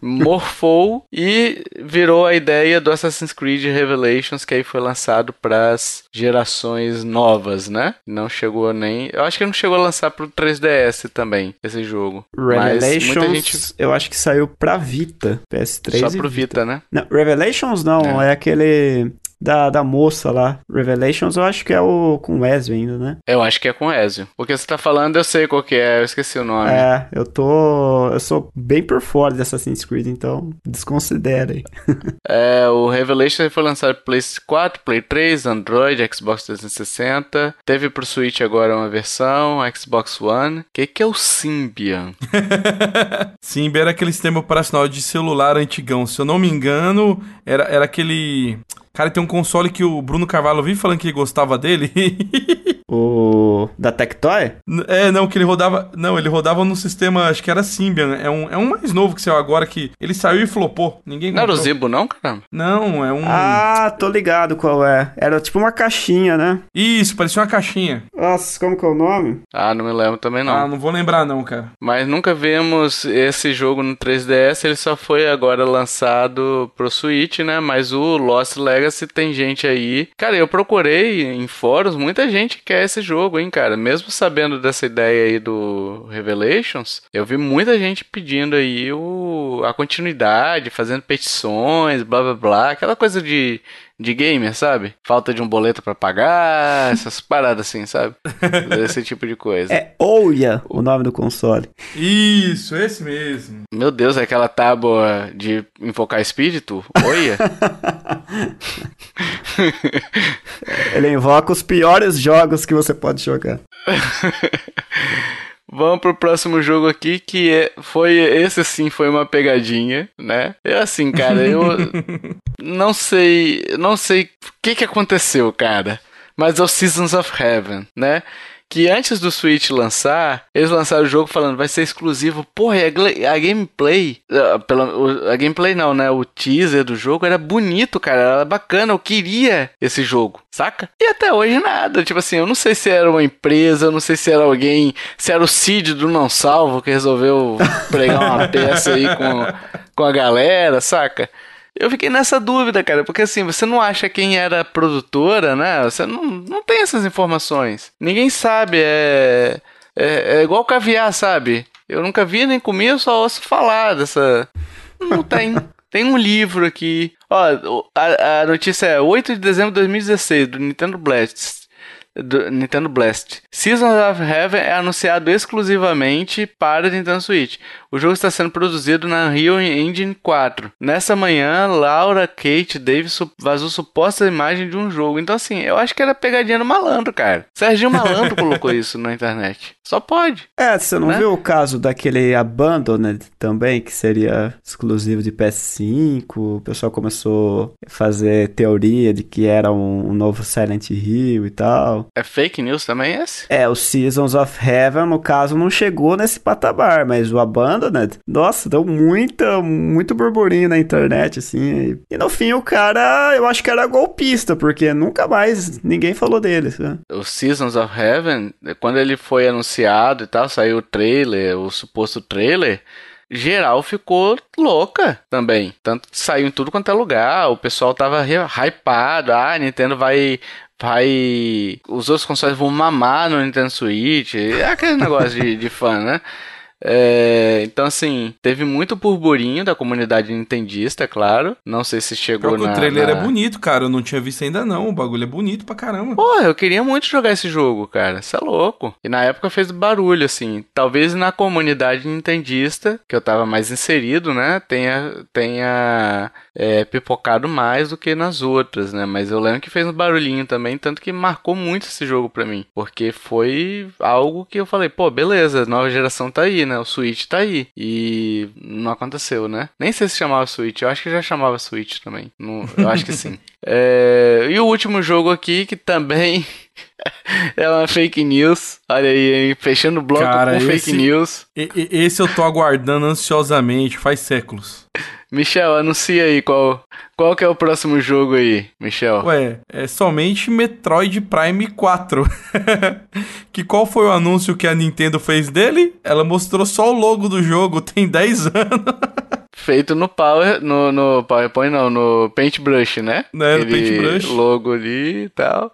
Morfou [LAUGHS] e virou a ideia do Assassin's Creed Revelations, que aí foi lançado para as gerações novas, né? Não chegou nem. Eu acho que não chegou a lançar pro 3DS também, esse jogo. Revelations, gente... eu acho que saiu pra Vita, PS3. Só pro Vita, Vita né? Não, Revelations não, é, é aquele da, da moça lá. Revelations, eu acho que é o com o Ezio ainda, né? Eu acho que é com o Ezio. O que você tá falando, eu sei qual que é, eu esqueci o nome. É, eu tô. Eu sou bem por fora de Assassin's Creed, então desconsiderem. [LAUGHS] é, o Revelations foi lançado pro Play 4, Play 3, Android, Xbox 360. Teve pro Switch agora uma versão, Xbox One. O que, que é o Symbian? [LAUGHS] Symbian era aquele sistema operacional de celular antigão. Se eu não me engano, era, era aquele. Cara, tem um console que o Bruno Carvalho vive falando que gostava dele. [LAUGHS] o da Tectoy? É, não, que ele rodava. Não, ele rodava no sistema, acho que era Symbian. É um, é um mais novo que saiu agora que ele saiu e flopou. Ninguém Não era o Zibo, não, cara? Não, é um. Ah, tô ligado qual é. Era tipo uma caixinha, né? Isso, parecia uma caixinha. Nossa, como que é o nome? Ah, não me lembro também não. Ah, não vou lembrar não, cara. Mas nunca vimos esse jogo no 3DS, ele só foi agora lançado pro Switch, né? Mas o Lost Legacy Legacy tem gente aí. Cara, eu procurei em fóruns, muita gente quer esse jogo, hein, cara. Mesmo sabendo dessa ideia aí do Revelations, eu vi muita gente pedindo aí o, a continuidade, fazendo petições, blá blá blá, aquela coisa de de gamer, sabe? Falta de um boleto para pagar, essas [LAUGHS] paradas assim, sabe? Esse tipo de coisa. É Ouya o nome do console. Isso, esse mesmo. Meu Deus, é aquela tábua de invocar espírito? Ouya? [LAUGHS] Ele invoca os piores jogos que você pode jogar. [LAUGHS] Vamos pro próximo jogo aqui, que é, foi esse sim foi uma pegadinha, né? É assim, cara, eu [LAUGHS] não sei, não sei o que que aconteceu, cara. Mas é o Seasons of Heaven, né? Que antes do Switch lançar, eles lançaram o jogo falando vai ser exclusivo. Porra, a, a gameplay, a, pela, a gameplay não, né? O teaser do jogo era bonito, cara, era bacana, eu queria esse jogo, saca? E até hoje nada, tipo assim, eu não sei se era uma empresa, eu não sei se era alguém, se era o Cid do Não Salvo que resolveu pregar uma [LAUGHS] peça aí com, com a galera, saca? Eu fiquei nessa dúvida, cara, porque assim, você não acha quem era a produtora, né? Você não, não tem essas informações. Ninguém sabe, é, é, é igual caviar, sabe? Eu nunca vi nem comi, eu só ouço falar dessa. Não tem. [LAUGHS] Tem um livro aqui. Ó, a, a notícia é 8 de dezembro de 2016, do Nintendo Blast do Nintendo Blast. Seasons of Heaven é anunciado exclusivamente para Nintendo Switch. O jogo está sendo produzido na Unreal Engine 4. Nessa manhã, Laura Kate Davis vazou suposta imagem de um jogo. Então, assim, eu acho que era pegadinha no malandro, cara. Serginho Malandro colocou [LAUGHS] isso na internet. Só pode. É, você não né? viu o caso daquele Abandoned também, que seria exclusivo de PS5? O pessoal começou a fazer teoria de que era um, um novo Silent Hill e tal. É fake news também esse? É, o Seasons of Heaven, no caso, não chegou nesse patamar, mas o Abandoned, nossa, deu muita, muito burburinho na internet, assim. E no fim o cara, eu acho que era golpista, porque nunca mais ninguém falou dele. Né? O Seasons of Heaven, quando ele foi anunciado e tal, saiu o trailer, o suposto trailer, geral ficou louca também. Tanto saiu em tudo quanto é lugar, o pessoal tava hypado, ah, Nintendo vai vai. Os outros consoles vão mamar no Nintendo Switch. É aquele negócio de, de fã, né? É, então, assim, teve muito burburinho da comunidade nintendista, é claro. Não sei se chegou na... o trailer na- é bonito, cara. Eu não tinha visto ainda não. O bagulho é bonito pra caramba. Porra, eu queria muito jogar esse jogo, cara. Isso é louco. E na época fez barulho, assim. Talvez na comunidade nintendista, que eu tava mais inserido, né, tenha, tenha é, pipocado mais do que nas outras, né? Mas eu lembro que fez um barulhinho também, tanto que marcou muito esse jogo pra mim. Porque foi algo que eu falei, pô, beleza, nova geração tá aí, né? O Switch tá aí. E não aconteceu, né? Nem sei se chamava Switch, eu acho que já chamava Switch também. Não- eu acho que sim. [LAUGHS] É, e o último jogo aqui, que também [LAUGHS] é uma fake news. Olha aí, fechando o bloco Cara, com fake esse- news. E- e- esse eu tô aguardando ansiosamente, faz séculos. Michel, anuncia aí qual, qual que é o próximo jogo aí, Michel. Ué, é somente Metroid Prime 4. [LAUGHS] que qual foi o anúncio que a Nintendo fez dele? Ela mostrou só o logo do jogo, [LAUGHS] tem 10 anos. Feito no Power, no, no PowerPoint não, no Paintbrush, né? Né, no Paintbrush. logo ali e tal.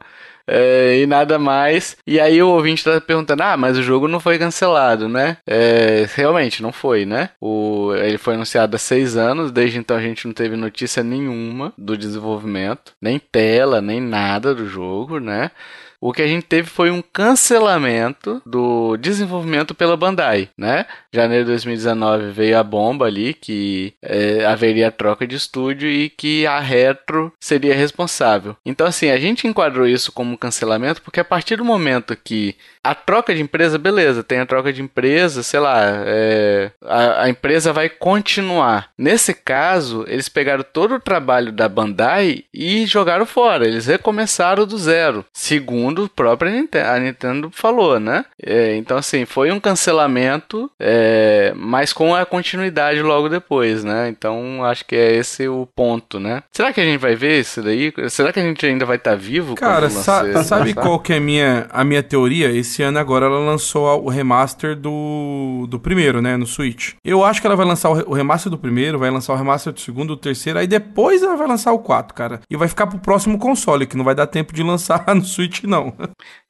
É, e nada mais. E aí o ouvinte tá perguntando, ah, mas o jogo não foi cancelado, né? É, realmente, não foi, né? O, ele foi anunciado há seis anos, desde então a gente não teve notícia nenhuma do desenvolvimento, nem tela, nem nada do jogo, né? O que a gente teve foi um cancelamento do desenvolvimento pela Bandai, né? Janeiro de 2019 veio a bomba ali que é, haveria troca de estúdio e que a Retro seria responsável. Então, assim, a gente enquadrou isso como cancelamento porque a partir do momento que a troca de empresa, beleza, tem a troca de empresa, sei lá, é, a, a empresa vai continuar. Nesse caso, eles pegaram todo o trabalho da Bandai e jogaram fora. Eles recomeçaram do zero, segundo o próprio Nintendo, a Nintendo falou, né? É, então, assim, foi um cancelamento, é, mas com a continuidade logo depois, né? Então, acho que é esse o ponto, né? Será que a gente vai ver isso daí? Será que a gente ainda vai estar vivo? Cara, sa- lançar- sabe qual que é a minha, a minha teoria? Esse ano agora ela lançou a- o remaster do, do primeiro, né, no Switch. Eu acho que ela vai lançar o remaster do primeiro, vai lançar o remaster do segundo, do terceiro, aí depois ela vai lançar o 4, cara. E vai ficar pro próximo console, que não vai dar tempo de lançar [LAUGHS] no Switch, não.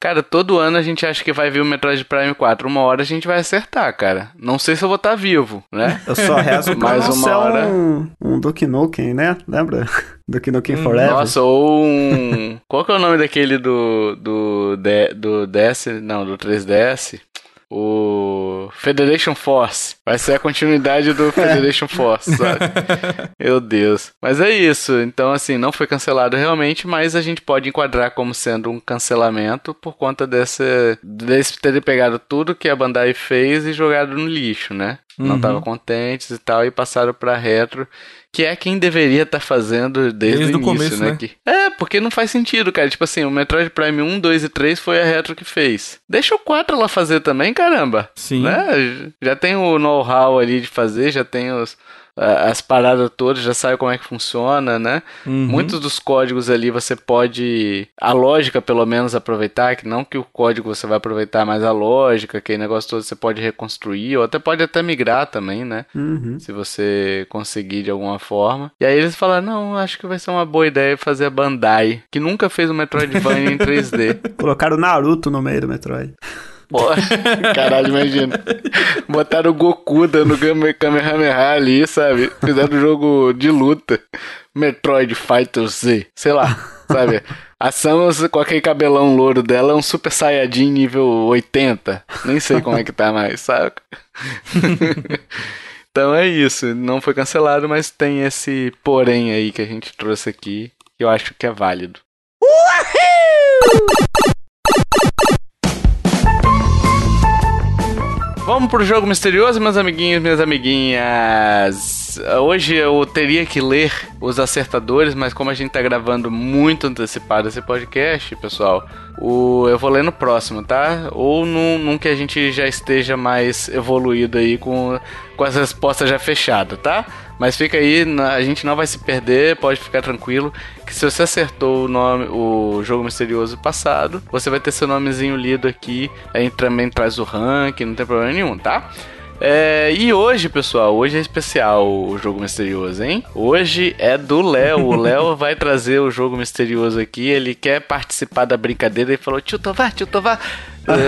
Cara, todo ano a gente acha que vai vir o Metroid Prime 4. Uma hora a gente vai acertar, cara. Não sei se eu vou estar vivo, né? Eu só rezo pra [LAUGHS] Mais não uma hora. um, um Duke Nukem, né? Lembra? [LAUGHS] Duke Nukem Forever. Nossa, ou um. Qual que é o nome daquele do. do. D- do DS? Não, do 3DS? O. Federation Force. Vai ser a continuidade do Federation [LAUGHS] Force, sabe? Meu Deus. Mas é isso. Então, assim, não foi cancelado realmente, mas a gente pode enquadrar como sendo um cancelamento por conta desse. desse ter pegado tudo que a Bandai fez e jogado no lixo, né? Não Uhum. estavam contentes e tal, e passaram pra retro, que é quem deveria estar fazendo desde, Desde o início, começo, né? né? Que- É, porque não faz sentido, cara. Tipo assim, o Metroid Prime 1, 2 e 3 foi a retro que fez. Deixa o 4 lá fazer também, caramba. Sim. Né? Já tem o know-how ali de fazer, já tem os, as paradas todas, já sabe como é que funciona, né? Uhum. Muitos dos códigos ali você pode, a lógica pelo menos aproveitar, que não que o código você vai aproveitar, mas a lógica, aquele negócio todo você pode reconstruir, ou até pode até migrar também, né? Uhum. Se você conseguir de alguma forma. E aí eles falaram, não, acho que vai ser uma boa ideia fazer a Bandai, que nunca fez um Metroidvania em [LAUGHS] 3D. Colocaram o Naruto no meio do Metroid. Pô, [LAUGHS] caralho, imagina. Botaram o Goku dando Kame- Kamehameha ali, sabe? Fizeram um jogo de luta. Metroid Fighter Z. Sei lá, sabe? A Samus com aquele cabelão louro dela é um Super Saiyajin nível 80. Nem sei como é que tá mais, sabe? [LAUGHS] então é isso. Não foi cancelado, mas tem esse porém aí que a gente trouxe aqui. Que eu acho que é válido. Vamos pro jogo misterioso, meus amiguinhos, minhas amiguinhas. Hoje eu teria que ler os acertadores, mas como a gente tá gravando muito antecipado esse podcast, pessoal, o, eu vou ler no próximo, tá? Ou num, num que a gente já esteja mais evoluído aí com, com as respostas já fechadas, tá? Mas fica aí, a gente não vai se perder, pode ficar tranquilo. Que se você acertou o nome, o jogo misterioso passado, você vai ter seu nomezinho lido aqui. A gente também traz o ranking, não tem problema nenhum, tá? É, e hoje, pessoal, hoje é especial o jogo misterioso, hein? Hoje é do Léo. O Léo [LAUGHS] vai trazer o jogo misterioso aqui. Ele quer participar da brincadeira e falou: Tio Tovar, tio Tovar,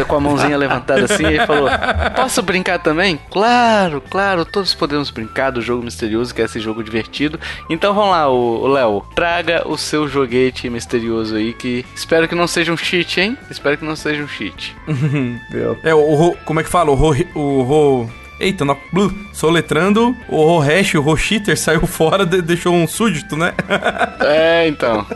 com a mãozinha levantada assim, e falou: Posso brincar também? Claro, claro, todos podemos brincar do jogo misterioso, que é esse jogo divertido. Então vamos lá, o Léo, traga o seu joguete misterioso aí, que espero que não seja um cheat, hein? Espero que não seja um cheat. [LAUGHS] É, o, como é que fala? O ro... O ro... Eita, não, blu, soletrando, o Rohash, o Rocheater saiu fora, de- deixou um súdito, né? [LAUGHS] É, então.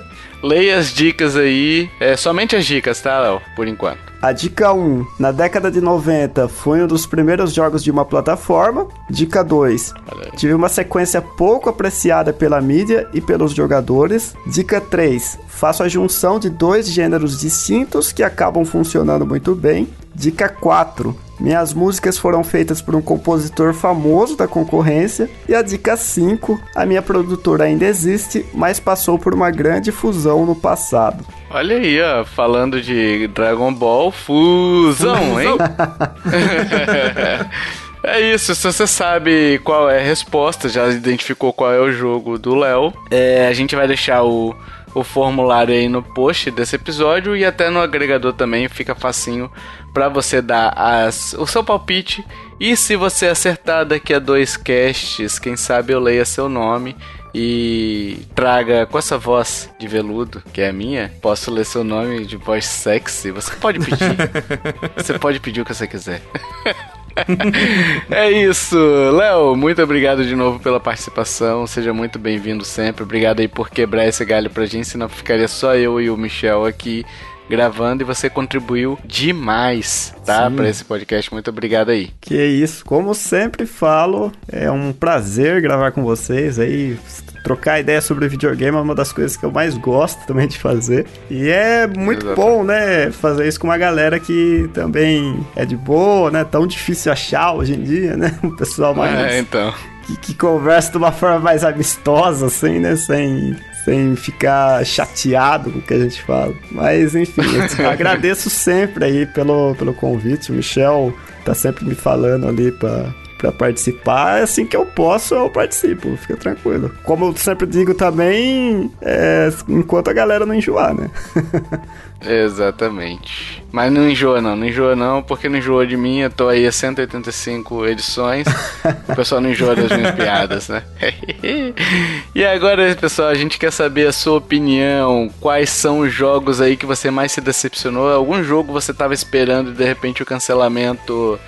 Leia as dicas aí. É, somente as dicas, tá, Léo? Por enquanto. A dica 1. Na década de 90, foi um dos primeiros jogos de uma plataforma. Dica 2. Olha aí. Tive uma sequência pouco apreciada pela mídia e pelos jogadores. Dica 3. Faço a junção de dois gêneros distintos que acabam funcionando muito bem. Dica 4. Minhas músicas foram feitas por um compositor famoso da concorrência. E a dica 5. A minha produtora ainda existe, mas passou por uma grande fusão no passado. Olha aí, ó, falando de Dragon Ball Fusão, [LAUGHS] hein? [LAUGHS] É isso, se você sabe qual é a resposta, já identificou qual é o jogo do Léo, é, a gente vai deixar o, o formulário aí no post desse episódio e até no agregador também fica facinho pra você dar as, o seu palpite. E se você acertar daqui a dois casts, quem sabe eu leia seu nome e traga com essa voz de veludo, que é a minha, posso ler seu nome de voz sexy. Você pode pedir. [LAUGHS] você pode pedir o que você quiser. [LAUGHS] é isso, Léo. Muito obrigado de novo pela participação. Seja muito bem-vindo sempre. Obrigado aí por quebrar esse galho pra gente, senão ficaria só eu e o Michel aqui gravando e você contribuiu demais, tá? Pra esse podcast. Muito obrigado aí. Que isso, como sempre falo, é um prazer gravar com vocês aí. Trocar ideia sobre videogame é uma das coisas que eu mais gosto também de fazer. E é muito Exato. bom, né? Fazer isso com uma galera que também é de boa, né? Tão difícil achar hoje em dia, né? O pessoal mais. É, então. que, que conversa de uma forma mais amistosa, assim, né? Sem, sem ficar chateado com o que a gente fala. Mas, enfim, [LAUGHS] agradeço sempre aí pelo, pelo convite. O Michel tá sempre me falando ali pra, pra participar. Assim que eu posso, eu participo. Fica tranquilo. Como eu sempre digo também, é, enquanto a galera não enjoar, né? [LAUGHS] Exatamente. Mas não enjoa não, não enjoa não, porque não enjoou de mim, eu tô aí a 185 edições, o pessoal não enjoa das minhas piadas, né? [LAUGHS] e agora, pessoal, a gente quer saber a sua opinião, quais são os jogos aí que você mais se decepcionou, algum jogo você tava esperando e de repente o cancelamento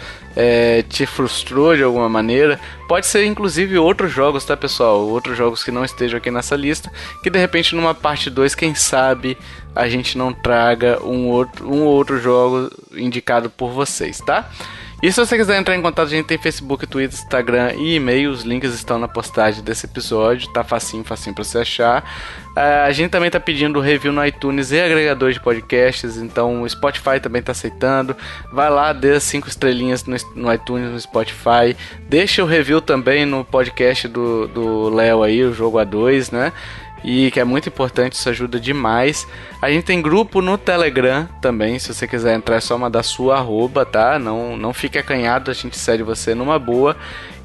é, te frustrou de alguma maneira. Pode ser inclusive outros jogos, tá pessoal? Outros jogos que não estejam aqui nessa lista, que de repente numa parte 2, quem sabe a gente não traga um outro, um ou outro jogo indicado por vocês, tá? E se você quiser entrar em contato, a gente tem Facebook, Twitter, Instagram e e-mail. Os links estão na postagem desse episódio. Tá facinho, facinho pra você achar. Ah, a gente também tá pedindo review no iTunes e agregador de podcasts. Então o Spotify também tá aceitando. Vai lá, dê as 5 estrelinhas no, iTunes, no Spotify. Deixa o review também no podcast do Léo aí, o Jogo A2, né? E que é muito importante, isso ajuda demais. A gente tem grupo no Telegram também, se você quiser entrar é só mandar sua arroba, tá? Não, não fique acanhado, a gente segue você numa boa.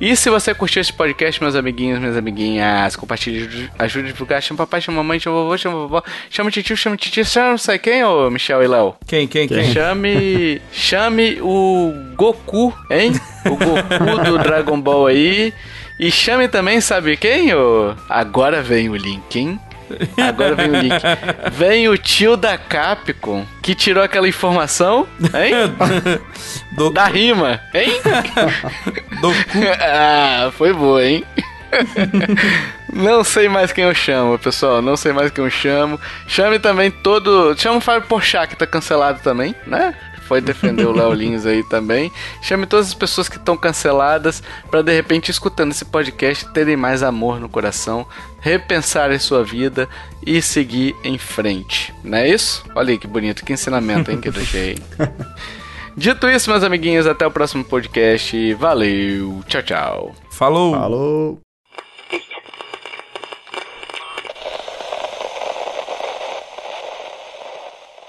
E se você curtiu esse podcast, meus amiguinhos, minhas amiguinhas, compartilhe, ajude- a divulgar, chama papai, chama mamãe, chama vovô, chama vovó, chama tio, chama tio, chama não sei quem, ô Michel e Léo? Quem, quem, quem? Chame, chame o Goku, hein? O Goku do Dragon Ball aí. E chame também, sabe quem? ô? Agora vem o link, hein? Agora vem o link. [LAUGHS] Vem o tio da Capcom que tirou aquela informação, hein? [LAUGHS] Do, Da rima, hein? [LAUGHS] do cu. ah, foi boa, hein? Não sei mais quem eu chamo, pessoal. Não sei mais quem eu chamo. Chame também todo. Chama o Fábio Porchat, que tá cancelado também, né? Foi defender o Léo [LAUGHS] Lins aí também. Chame todas as pessoas que estão canceladas pra de repente, escutando esse podcast, terem mais amor no coração, repensarem sua vida e seguir em frente. Não é isso? Olha aí que bonito, que ensinamento, hein, que eu deixei. [LAUGHS] Dito isso, meus amiguinhos, até o próximo podcast. Valeu, tchau, tchau. Falou. Falou!